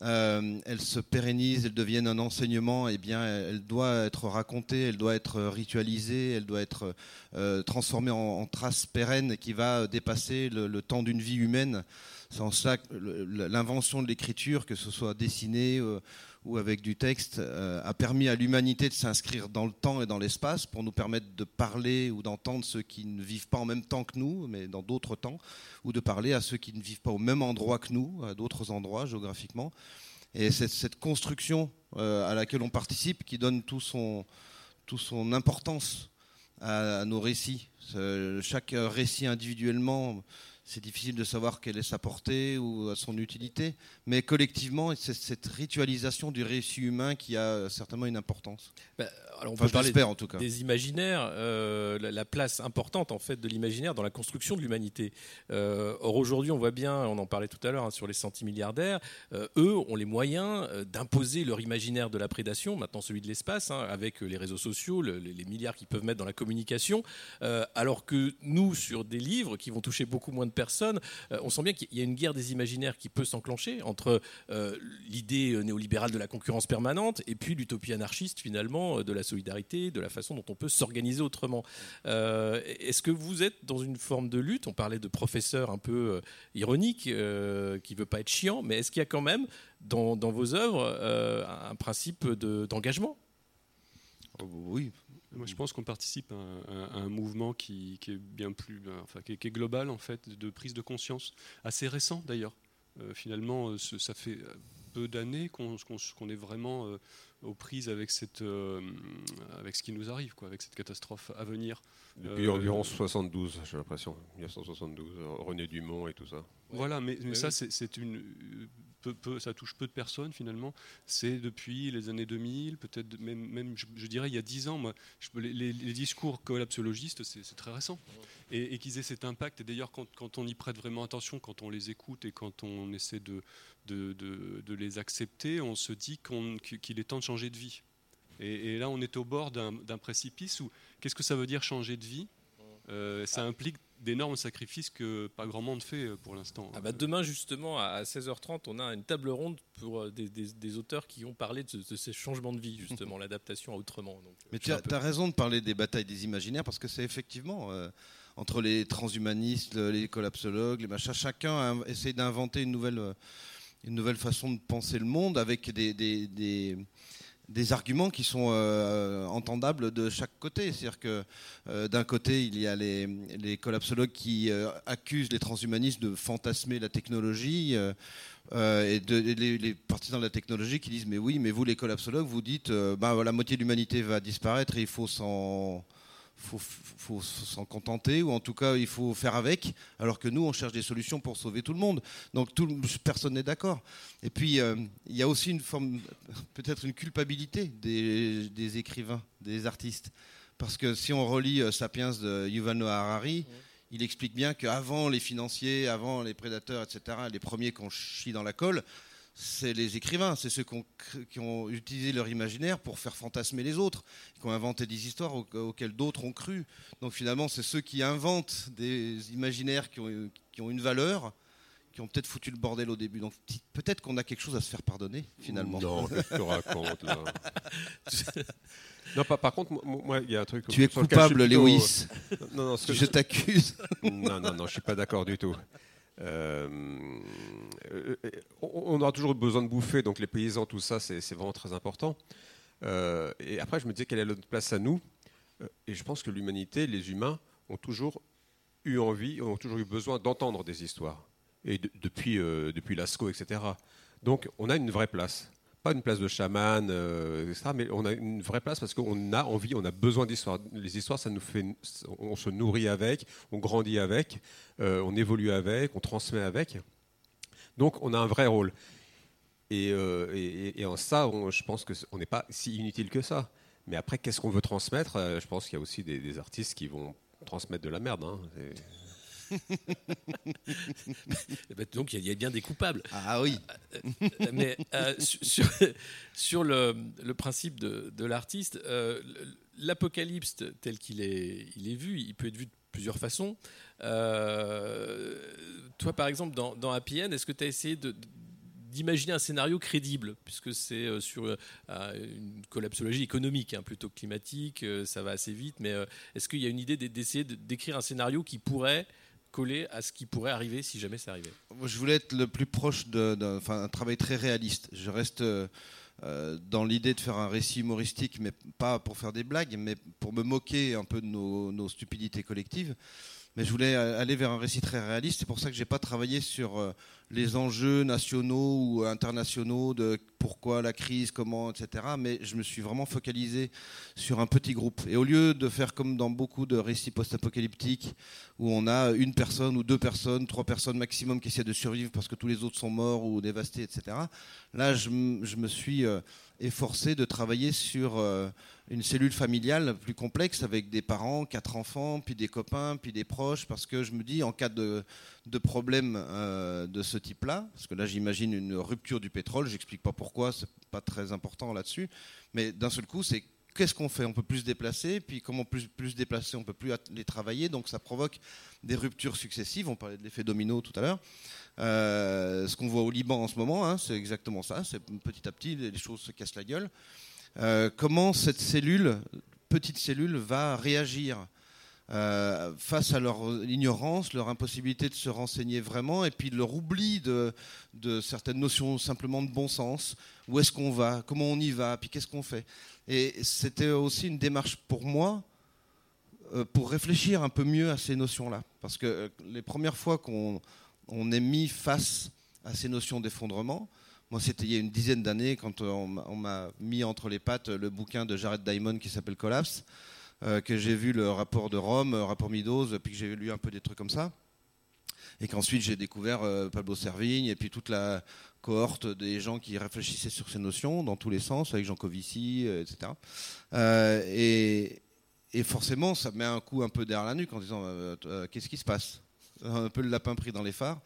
euh, elle se pérennise, elle devienne un enseignement, eh bien, elle doit être racontée, elle doit être ritualisée, elle doit être euh, transformée en, trace pérenne qui va dépasser le, temps d'une vie humaine. C'est en cela l'invention de l'écriture, que ce soit dessinée ou avec du texte euh, a permis à l'humanité de s'inscrire dans le temps et dans l'espace pour nous permettre de parler ou d'entendre ceux qui ne vivent pas en même temps que nous, mais dans d'autres temps, ou de parler à ceux qui ne vivent pas au même endroit que nous, à d'autres endroits géographiquement. Et c'est cette construction euh, à laquelle on participe qui donne tout son, tout son importance à, nos récits. chaque récit individuellement c'est difficile de savoir quelle est sa portée ou son utilité, mais collectivement, c'est cette ritualisation du récit humain qui a certainement une importance. Bah, alors on peut parler en tout cas. des imaginaires, euh, la, place importante en fait de l'imaginaire dans la construction de l'humanité. Euh, or aujourd'hui, on voit bien, on en parlait tout à l'heure hein, sur les centimilliardaires, euh, eux ont les moyens d'imposer leur imaginaire de la prédation, maintenant celui de l'espace, hein, avec les réseaux sociaux, les milliards qu'ils peuvent mettre dans la communication, alors que nous, sur des livres qui vont toucher beaucoup moins de personnes, on sent bien qu'il y a une guerre des imaginaires qui peut s'enclencher entre l'idée néolibérale de la concurrence permanente et puis l'utopie anarchiste finalement de la solidarité, de la façon dont on peut s'organiser autrement. Euh, est-ce que vous êtes dans une forme de lutte? On parlait de professeur un peu euh, ironique, euh, qui veut pas être chiant, mais est-ce qu'il y a quand même dans, vos œuvres un principe d'engagement? Oh, Oui, moi, je pense qu'on participe à, un mouvement qui, est bien plus, enfin, qui est, global en fait, de prise de conscience, assez récent d'ailleurs. Finalement, ça fait peu d'années qu'on est vraiment aux prises avec, cette, euh, avec ce qui nous arrive, quoi, avec cette catastrophe à venir. Depuis euh, environ 72, j'ai l'impression, 1972, René Dumont et tout ça. Voilà, mais, mais ça, c'est une, peu, ça touche peu de personnes finalement. C'est depuis les années 2000, peut-être même, même je, dirais il y a 10 ans. Moi, je, les, discours collapsologistes, c'est très récent. Et, qu'ils aient cet impact, et d'ailleurs quand, quand, on y prête vraiment attention, quand on les écoute et quand on essaie de, de, de, les accepter, on se dit qu'il est temps de changer de vie. Et, là, on est au bord d'un précipice où qu'est-ce que ça veut dire changer de vie? Euh, Ça implique d'énormes sacrifices que pas grand monde fait euh, pour l'instant. Ah bah demain, justement, à 16h30, on a une table ronde pour euh, des, auteurs qui ont parlé de, ces changements de vie, justement, l'adaptation à autrement. Donc, Mais tu as, raison de parler des batailles des imaginaires, parce que c'est effectivement, entre les transhumanistes, les collapsologues, les machins, chacun essaie d'inventer une nouvelle une nouvelle façon de penser le monde avec des, des, des, arguments qui sont euh, entendables de chaque côté. C'est-à-dire que euh, d'un côté, il y a les, collapsologues qui euh, accusent les transhumanistes de fantasmer la technologie. et, de, les, les, partisans de la technologie qui disent mais oui mais vous les collapsologues vous dites ben, la moitié de l'humanité va disparaître et il faut s'en faut, faut s'en contenter, ou en tout cas, il faut faire avec, alors que nous, on cherche des solutions pour sauver tout le monde. Donc, tout, personne n'est d'accord. Et puis, euh, il y a aussi une forme, peut-être une culpabilité des, écrivains, des artistes. Parce que si on relit euh, Sapiens de Yuval Noah Harari, il explique bien qu'avant les financiers, avant les prédateurs, etc., les premiers qu'on chie dans la colle, c'est les écrivains, c'est ceux qui ont, utilisé leur imaginaire pour faire fantasmer les autres, qui ont inventé des histoires auxquelles d'autres ont cru. Donc finalement, c'est ceux qui inventent des imaginaires qui ont, une valeur, qui ont peut-être foutu le bordel au début. Donc peut-être qu'on a quelque chose à se faire pardonner, finalement. Non, je te raconte là. non, par, contre, moi, il y a un truc. Tu es coupable, Lewis. Non, non, je t'accuse. non, non, non, je suis pas d'accord du tout. Euh, on aura toujours besoin de bouffer, donc les paysans, tout ça, c'est vraiment très important. Euh, et après, je me disais quelle est notre place à nous. Euh, et je pense que l'humanité, les humains, ont toujours eu envie, ont toujours eu besoin d'entendre des histoires. Et depuis, depuis Lascaux, etc. Donc, on a une vraie place pas une place de chaman, euh, mais on a une vraie place parce qu'on a envie, on a besoin d'histoires. Les histoires, ça nous fait, on se nourrit avec, on grandit avec, euh, on évolue avec, on transmet avec. Donc, on a un vrai rôle. Et, euh, en ça, je pense qu'on n'est pas si inutile que ça. Mais après, qu'est-ce qu'on veut transmettre? Je pense qu'il y a aussi des, artistes qui vont transmettre de la merde. Hein. Eh ben, donc il y, a bien des coupables. Ah oui. Euh, euh, mais euh, sur, sur le, le, principe de, de l'artiste, l'apocalypse tel qu'il est, il est vu, il peut être vu de plusieurs façons. toi, par exemple, dans, dans Happy End, est-ce que tu as essayé de, d'imaginer un scénario crédible, puisque c'est sur une collapsologie économique hein, plutôt que climatique, ça va assez vite, mais est-ce qu'il y a une idée d'essayer d'écrire un scénario qui pourrait coller à ce qui pourrait arriver si jamais ça arrivait Je voulais être le plus proche d'un un travail très réaliste. Je reste euh, dans l'idée de faire un récit humoristique, mais pas pour faire des blagues, mais pour me moquer un peu de nos, stupidités collectives. mais je voulais aller vers un récit très réaliste. C'est pour ça que j'ai pas travaillé sur euh, les enjeux nationaux ou internationaux de pourquoi la crise, comment, etc. Mais je me suis vraiment focalisé sur un petit groupe. Et au lieu de faire comme dans beaucoup de récits post-apocalyptiques, où on a une personne ou deux personnes, trois personnes maximum qui essaient de survivre parce que tous les autres sont morts ou dévastés, etc. Là, je, me suis euh, efforcé de travailler sur euh, une cellule familiale plus complexe avec des parents, quatre enfants, puis des copains, puis des proches, parce que je me dis, en cas de, de problème euh, de ce type-là, parce que là j'imagine une rupture du pétrole, j'explique pas pourquoi, c'est pas très important là-dessus, mais d'un seul coup, c'est qu'est-ce qu'on fait? On peut plus se déplacer, puis comment plus, se déplacer, on peut plus les travailler, donc ça provoque des ruptures successives. On parlait de l'effet domino tout à l'heure. Euh, ce qu'on voit au Liban en ce moment, hein, c'est exactement ça. C'est petit à petit, les choses se cassent la gueule. Euh, comment cette cellule, petite cellule, va réagir? Euh, face à leur ignorance, leur impossibilité de se renseigner vraiment, et puis leur oubli de, certaines notions simplement de bon sens. Où est-ce qu'on va? Comment on y va? Puis qu'est-ce qu'on fait? Et c'était aussi une démarche pour moi pour réfléchir un peu mieux à ces notions-là. Parce que les premières fois qu'on on est mis face à ces notions d'effondrement. Moi, c'était il y a une dizaine d'années quand on, m'a mis entre les pattes le bouquin de Jared Diamond qui s'appelle Collapse, euh, que j'ai vu le rapport de Rome, le rapport Meadows, puis que j'ai lu un peu des trucs comme ça. Et qu'ensuite j'ai découvert euh, Pablo Servigne et puis toute la cohorte des gens qui réfléchissaient sur ces notions dans tous les sens, avec Jean Covici, euh, etc. et, forcément, ça met un coup un peu derrière la nuque en disant qu'est-ce qui se passe? Un peu le lapin pris dans les phares.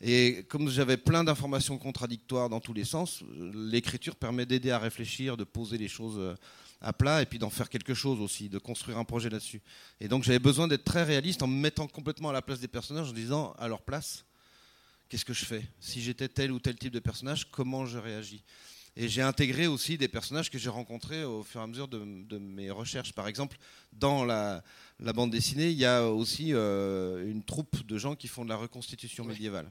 Et comme j'avais plein d'informations contradictoires dans tous les sens, l'écriture permet d'aider à réfléchir, de poser les choses euh, à plat et puis d'en faire quelque chose aussi, de construire un projet là-dessus. Et donc j'avais besoin d'être très réaliste en me mettant complètement à la place des personnages, en disant à leur place, qu'est-ce que je fais? Si j'étais tel ou tel type de personnage, comment je réagis? Et j'ai intégré aussi des personnages que j'ai rencontrés au fur et à mesure de, mes recherches. Par exemple, dans la, bande dessinée, il y a aussi euh, une troupe de gens qui font de la reconstitution médiévale.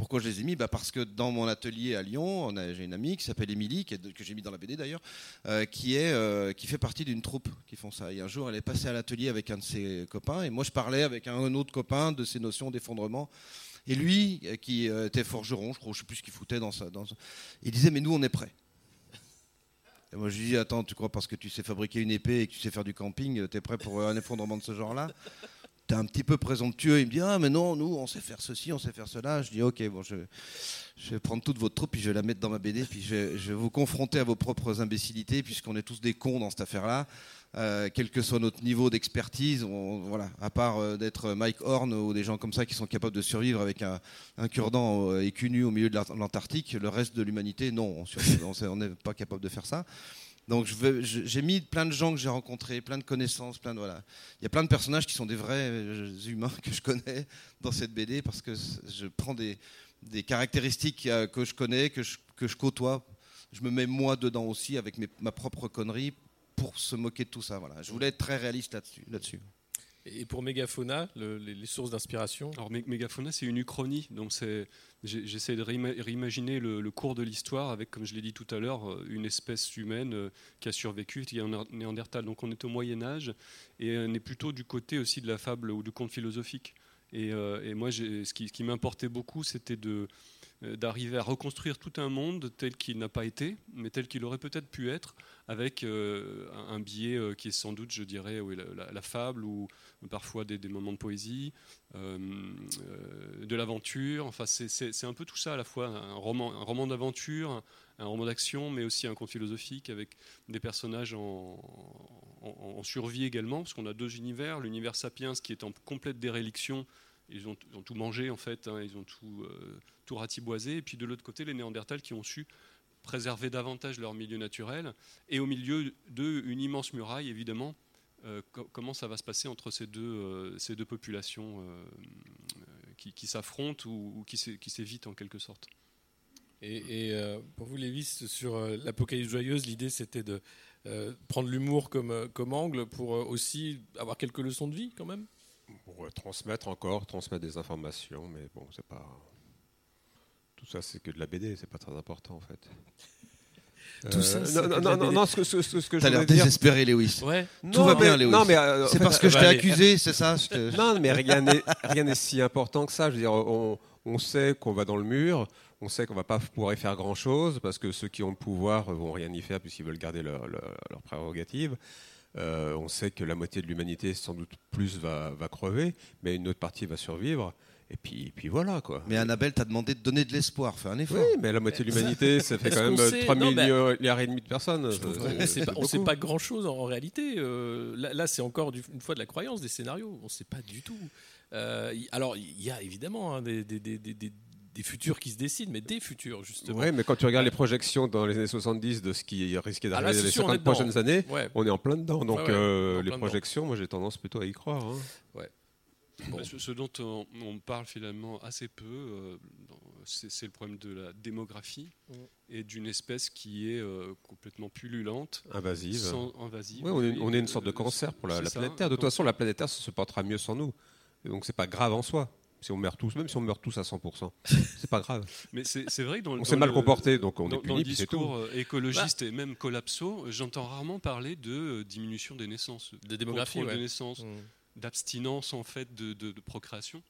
Pourquoi je les ai mis bah Parce que dans mon atelier à Lyon, j'ai une amie qui s'appelle Émilie, que j'ai mis dans la BD d'ailleurs, euh, qui, euh, qui fait partie d'une troupe qui font ça. Et un jour, elle est passée à l'atelier avec un de ses copains, et moi je parlais avec un autre copain de ces notions d'effondrement. Et lui, euh, qui était forgeron, je crois, je sais plus ce qu'il foutait dans ça, il disait mais nous on est prêts. Et moi je lui dis attends, tu crois parce que tu sais fabriquer une épée et que tu sais faire du camping, tu es prêt pour un effondrement de ce genre-là? T'es un petit peu présomptueux. Il me dit ah mais non, nous on sait faire ceci, on sait faire cela. Je dis ok bon je, vais prendre toute votre troupe puis je vais la mettre dans ma BD puis je vais, vous confronter à vos propres imbécilités puisqu'on est tous des cons dans cette affaire-là. Euh, quel que soit notre niveau d'expertise, voilà, à part euh, d'être Mike Horn ou des gens comme ça qui sont capables de survivre avec un, cure-dent euh, cul nu au milieu de l'Antarctique, le reste de l'humanité, non, on n'est pas capable de faire ça. Donc j'ai mis plein de gens que j'ai rencontrés, plein de connaissances, plein de voilà. Il y a plein de personnages qui sont des vrais humains que je connais dans cette BD parce que je prends des, caractéristiques que je connais, que je, que je côtoie. Je me mets moi dedans aussi avec ma propre connerie pour se moquer de tout ça. Voilà. Je voulais être très réaliste là-dessus. là-dessus. Et pour Mégafauna, les, sources d'inspiration Alors Mégafauna, c'est une uchronie, donc j'essaie de réimaginer le, cours de l'histoire avec, comme je l'ai dit tout à l'heure, euh, une espèce humaine euh, qui a survécu, qui est un néandertal. Donc on est au Moyen Âge et on est plutôt du côté aussi de la fable ou du conte philosophique. Et, euh, moi, ce qui, m'importait beaucoup, c'était de d'arriver à reconstruire tout un monde tel qu'il n'a pas été, mais tel qu'il aurait peut-être pu être, avec euh, un biais euh, qui est sans doute, je dirais, la, fable ou parfois des, moments de poésie, de l'aventure. Enfin, c'est un peu tout ça à la fois, un roman, un roman d'aventure, un roman d'action, mais aussi un conte philosophique avec des personnages en, survie également, parce qu'on a deux univers, l'univers sapiens qui est en complète déréliction ils ont, tout mangé en fait, hein, ils ont tout, euh, tout ratiboisé. Et puis de l'autre côté, les Néandertals qui ont su préserver davantage leur milieu naturel. Et au milieu d'eux, une immense muraille, évidemment. Euh, comment ça va se passer entre ces deux, euh, populations qui, s'affrontent ou, qui s'évitent en quelque sorte? Et, pour vous, Lévis, sur l'Apocalypse joyeuse, l'idée c'était de prendre l'humour comme angle pour aussi avoir quelques leçons de vie quand même? Transmettre encore, transmettre des informations, mais bon, c'est pas. Tout ça, c'est que de la BD, c'est pas très important en fait. Tout ça, Euh, c'est non, non, non, non, ce que, ce, ce- ce que je T'as l'air dire. désespéré, Lewis. Ouais. Tout va mais- bien, Lewis. Non, mais euh, C'est parce que je t'ai allez. accusé, c'est ça te- Non, mais rien n'est rien n'est si important que ça. Je veux dire, on, on sait qu'on va dans le mur, on sait qu'on va pas pouvoir y faire grand chose parce que ceux qui ont le pouvoir vont rien y faire puisqu'ils veulent garder leur, leur, leur prérogative. Euh, on sait que la moitié de l'humanité, sans doute plus, va, va crever, mais une autre partie va survivre. Et puis, puis voilà quoi. Mais Annabelle t'a demandé de donner de l'espoir, fais un effort. Oui, mais la moitié de l'humanité, ça fait quand même qu'on sait 3 Non, bah, milliards et demi de personnes. Je on sait pas, on sait pas grand chose en, en réalité. Euh, là, là, c'est encore du- une fois de la croyance, des scénarios. On sait pas du tout. Euh, y- alors, il y a évidemment hein, des, des- des- des- futurs qui se dessinent, mais des futurs justement. Ouais, mais quand tu regardes les projections dans les années 70 de ce qui risquait Ah, d'arriver dans les sûr, on est 50 dedans. prochaines années, Ouais. on est en plein dedans. Donc Ouais, ouais, euh, les dedans. projections, moi j'ai tendance plutôt à y croire. hein. Bon. Bah, ce, ce dont on, on parle finalement assez peu, euh, c'est le problème de la démographie et d'une espèce qui est euh, complètement pullulante, Invasive. sans invasive. Ouais, on, est, Oui, on est une sorte de cancer pour la, la planète Terre. De toute façon, la planète Terre se portera mieux sans nous. Donc c'est pas grave en soi. Si on meurt tous, même si on meurt tous à 100%, c'est pas grave. Mais c'est vrai que dans, On dans s'est mal le- comporté, donc on dans, est dans puni, le c'est tout. discours euh, écologiste et même collapso, j'entends rarement parler de euh, diminution des naissances, De démographie, ouais. des naissances, Mm. d'abstinence en fait de, de- de procréation.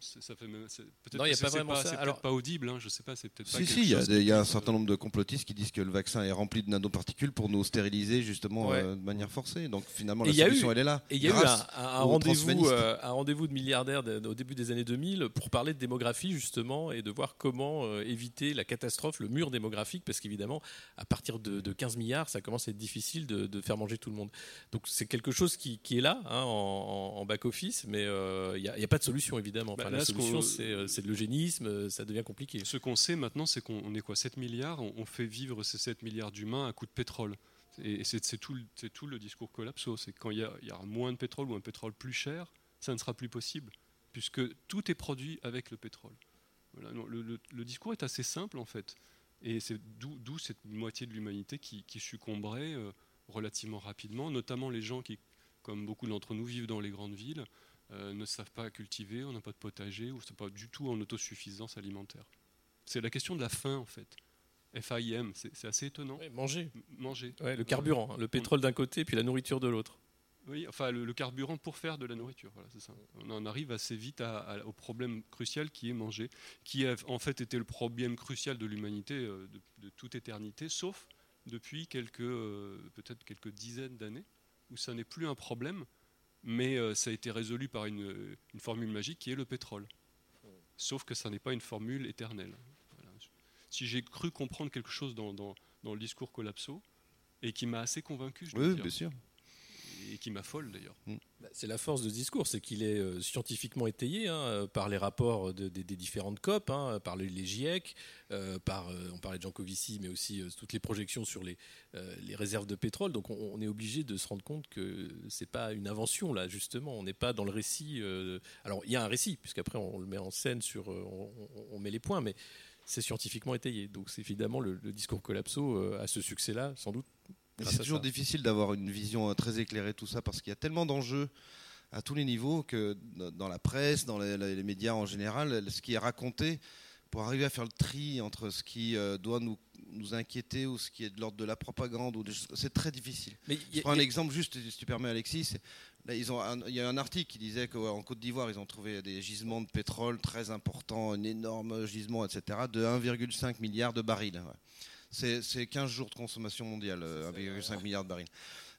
C'est- ça fait même- c'est- peut-être Non, il y a que pas c'est vraiment pas, ça. c'est peut-être Alors- pas audible, hein, je sais pas, c'est peut-être pas Si, quelque si, il y, a chose des- il y a un certain nombre de complotistes qui disent que le vaccin est rempli de nanoparticules pour nous stériliser justement Ouais. euh, de manière forcée. Donc finalement, Et la il y a solution, eu- elle est là. Et il y a eu un, un rendez-vous, euh, un rendez-vous de milliardaires de- au début des années 2000 pour parler de démographie justement et de voir comment euh, éviter la catastrophe, le mur démographique, parce qu'évidemment, à partir de, de 15 milliards, ça commence à être difficile de, de faire manger tout le monde. Donc c'est quelque chose qui, qui est là hein, en, en back-office, mais euh, il n'y a, pas de solution évidemment. Enfin, Bah, la là, ce qu'on- solution, c'est euh, c'est de l'eugénisme, euh, ça devient compliqué. Ce qu'on sait maintenant, c'est qu'on on est quoi 7 milliards, on, on fait vivre ces 7 milliards d'humains à coup de pétrole. Et c'est tout, le- c'est tout le discours collapso. C'est quand il y, a, il y aura moins de pétrole ou un pétrole plus cher, ça ne sera plus possible, puisque tout est produit avec le pétrole. Voilà, non, le, le- le discours est assez simple en fait. Et c'est d'où d'où cette moitié de l'humanité qui, qui succomberait euh, relativement rapidement, notamment les gens qui, comme beaucoup d'entre nous, vivent dans les grandes villes, euh, ne savent pas cultiver, on n'a pas de potager, ou ne sont pas du tout en autosuffisance alimentaire. C'est la question de la faim en fait. FAIM, c'est c'est assez étonnant. Ouais, manger, M- Manger. Ouais, le carburant, hein, le pétrole d'un côté, puis la nourriture de l'autre. Oui, enfin le, le carburant pour faire de la nourriture. Voilà, c'est ça. On en arrive assez vite à- à- au problème crucial qui est manger, qui a en fait été le problème crucial de l'humanité euh, de, de toute éternité, sauf depuis quelques euh, peut-être quelques dizaines d'années où ça n'est plus un problème, mais euh, ça a été résolu par une, une formule magique qui est le pétrole. Sauf que ça n'est pas une formule éternelle. Voilà. Si j'ai cru comprendre quelque chose dans, dans- dans le discours collapso et qui m'a assez convaincu, je dois Oui, dire, bien sûr. Et qui m'affole d'ailleurs. Bah, C'est la force de ce discours, c'est qu'il est euh, scientifiquement étayé hein, euh, par les rapports de- des- des différentes COP, hein, par les, les GIEC, euh, par, on parlait de Jean Covici, mais aussi euh, toutes les projections sur les, euh, les réserves de pétrole. Donc on, on est obligé de se rendre compte que c'est pas une invention là, justement. On n'est pas dans le récit. euh, alors il y a un récit, puisqu'après on le met en scène sur, on, on- on met les points, mais c'est scientifiquement étayé. Donc c'est évidemment le, le discours collapso euh, a ce succès-là, sans doute. Grâce C'est toujours ça. difficile d'avoir une vision euh, très éclairée de tout ça parce qu'il y a tellement d'enjeux à tous les niveaux que dans la presse, dans les, les médias en général, ce qui est raconté pour arriver à faire le tri entre ce qui euh, doit nous, nous inquiéter ou ce qui est de l'ordre de la propagande, c'est très difficile. Mais Je a- prends un a- exemple juste, si tu permets Alexis. c'est- Là, ils ont un- il y a un article qui disait qu'en Côte d'Ivoire, ils ont trouvé des gisements de pétrole très importants, un énorme gisement, etc., de 1,5 milliard de barils. ouais. C'est c'est 15 jours de consommation mondiale, euh, 1,5 milliard de barils.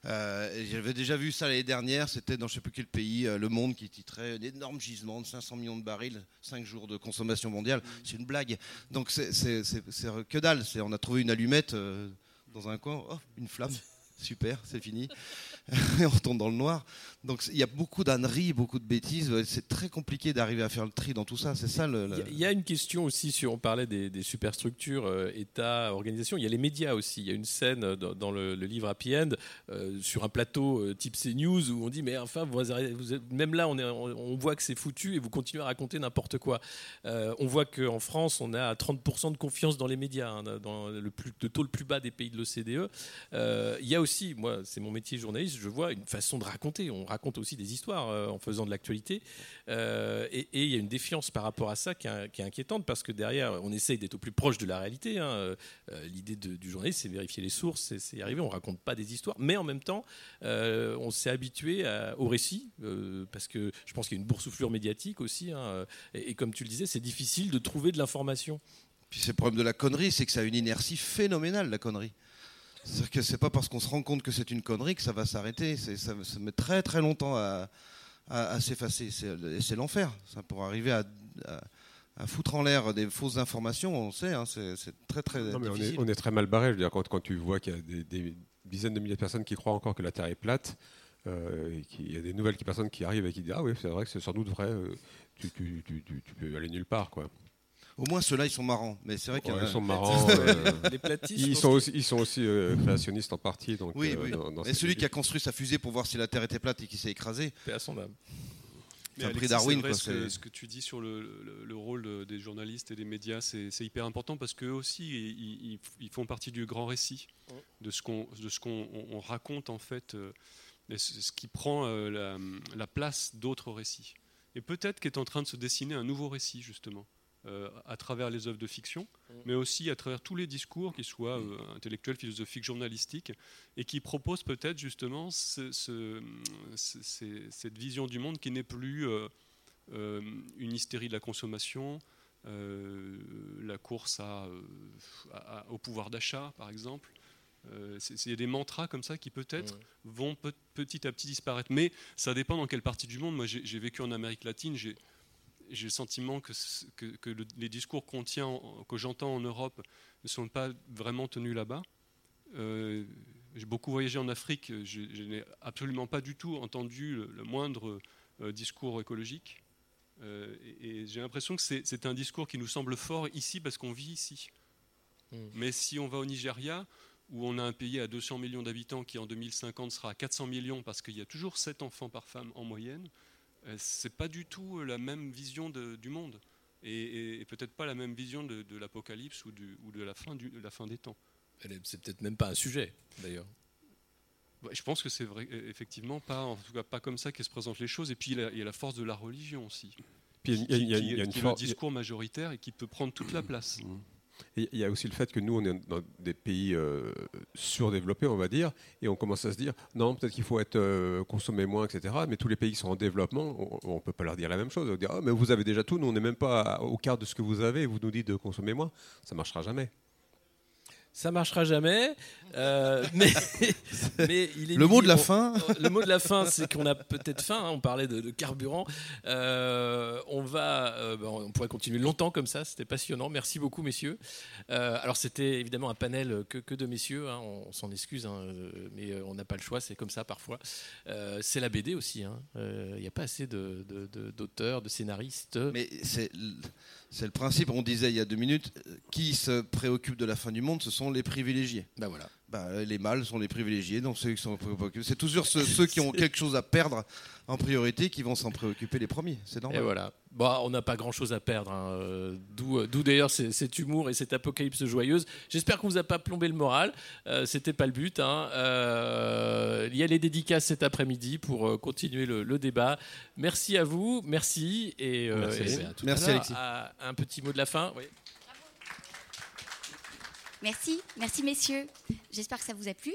Euh, J'avais déjà vu ça l'année dernière, c'était dans je ne sais plus quel pays, euh, Le Monde, qui titrait un énorme gisement de 500 millions de barils, 5 jours de consommation mondiale. C'est une blague. Donc c'est que dalle. On a trouvé une allumette euh, dans un coin, oh, une flamme. Super, c'est fini. On retourne dans le noir. Donc il y a beaucoup d'âneries, beaucoup de bêtises. C'est très compliqué d'arriver à faire le tri dans tout ça. C'est ça Il y a- une question aussi sur, on parlait des, superstructures, euh, État, organisation. Il y a les médias aussi. Il y a une scène euh, dans, le, livre Happy End euh, sur un plateau euh, type CNews où on dit mais enfin vous, êtes- même là on, voit que c'est foutu et vous continuez à raconter n'importe quoi. Euh, on voit qu'en France on a 30% de confiance dans les médias, hein, dans le, plus, le taux le plus bas des pays de l'OCDE. Il y a aussi moi, c'est mon métier journaliste, je vois une façon de raconter. On raconte aussi des histoires euh, en faisant de l'actualité. Euh, et il y a une défiance par rapport à ça qui est, inquiétante parce que derrière, on essaye d'être au plus proche de la réalité. Hein. L'idée du journaliste, c'est vérifier les sources, c'est y arriver. On raconte pas des histoires, mais en même temps, on s'est habitué au récit parce que je pense qu'il y a une boursouflure médiatique aussi. Hein. et comme tu le disais, c'est difficile de trouver de l'information. Puis c'est le problème de la connerie, c'est que ça a une inertie phénoménale, la connerie. C'est-à-dire que c'est pas parce qu'on se rend compte que c'est une connerie que ça va s'arrêter. Ça, ça, met très très longtemps à, à, s'effacer. C'est l'enfer. Pour arriver à, à, foutre en l'air des fausses informations, on sait, hein, c'est très très non, mais. On est, très mal barré. Je veux dire, quand, quand tu vois qu'il y a des, dizaines de milliers de personnes qui croient encore que la Terre est plate, euh, il y a des nouvelles personnes qui arrivent et qui disent ah oui c'est vrai que c'est sans doute vrai. Euh, tu, tu, tu, tu, peux aller nulle part quoi. Au moins, ceux-là, ils sont marrants. Mais c'est vrai qu'ils sont marrants. Euh, les platistes. Ils sont aussi, ils sont aussi euh, créationnistes en partie. Donc, oui, euh, oui. et celui qui a construit sa fusée pour voir si la Terre était plate et qui s'est écrasé. C'est à son âme. C'est un prix Darwin. Quoi, ce, que, tu dis sur le, rôle des journalistes et des médias, c'est hyper important parce qu'eux aussi, ils, font partie du grand récit de ce qu'on raconte en fait, ce qui prend la, la place d'autres récits. Et peut-être qu'est en train de se dessiner un nouveau récit justement. Euh, à travers les œuvres de fiction, mm. mais aussi à travers tous les discours, qu'ils soient euh, intellectuels, philosophiques, journalistiques, et qui proposent peut-être justement cette vision du monde qui n'est plus euh, une hystérie de la consommation, la course au pouvoir d'achat, par exemple. Il y a des mantras comme ça qui peut-être mm. vont petit à petit disparaître. Mais ça dépend dans quelle partie du monde. Moi, j'ai vécu en Amérique latine. J'ai j'ai le sentiment que, que, les discours qu'on tient, que j'entends en Europe, ne sont pas vraiment tenus là-bas. Euh, j'ai beaucoup voyagé en Afrique, je, n'ai absolument pas du tout entendu le, moindre euh, discours écologique. Euh, et, j'ai l'impression que c'est un discours qui nous semble fort ici parce qu'on vit ici. Hmm. Mais si on va au Nigeria, où on a un pays à 200 millions d'habitants qui en 2050 sera à 400 millions parce qu'il y a toujours 7 enfants par femme en moyenne, c'est pas du tout la même vision du monde et, peut-être pas la même vision de, l'apocalypse ou, de la fin, la fin des temps. C'est peut-être même pas un sujet d'ailleurs. je pense que c'est vrai, effectivement pas, en tout cas pas comme ça qu'elles se présentent les choses. Et puis il y a, la force de la religion aussi, puis il y a, qui, est le discours majoritaire et qui peut prendre toute la place. Il y a aussi le fait que nous, on est dans des pays euh, surdéveloppés, on va dire, et on commence à se dire, non, peut-être qu'il faut être euh, consommer moins, etc. Mais tous les pays qui sont en développement, on ne peut pas leur dire la même chose. On dire, ah, mais vous avez déjà tout, nous, on n'est même pas au quart de ce que vous avez, vous nous dites de consommer moins. Ça ne marchera jamais ça marchera jamais. Euh, mais, mais il est le mot de la fin. Le mot de la fin, c'est qu'on a peut-être faim. Hein, on parlait de, carburant. Euh, on va, euh, ben, on pourrait continuer longtemps comme ça. C'était passionnant. Merci beaucoup, messieurs. alors c'était évidemment un panel que, de messieurs. Hein, on, s'en excuse, hein, mais on n'a pas le choix. C'est comme ça parfois. c'est la BD aussi. Il n'y a pas assez d'auteurs, de, de scénaristes. Mais c'est c'est le principe, on disait il y a deux minutes, qui se préoccupe de la fin du monde, ce sont les privilégiés. Ben voilà. Ben, les mâles sont les privilégiés, donc ceux qui sont préoccupés. C'est toujours ceux, qui ont quelque chose à perdre en priorité qui vont s'en préoccuper les premiers. C'est normal. Et voilà. Bon, on n'a pas grand chose à perdre. Hein. Euh, d'où d'ailleurs cet humour et cette apocalypse joyeuse. J'espère qu'on vous a pas plombé le moral. Euh, C'était pas le but. Hein. Euh, il y a les dédicaces cet après-midi pour euh, continuer le, débat. Merci à vous. Merci. Et, merci, Alexis. un petit mot de la fin. Merci, merci messieurs. J'espère que ça vous a plu.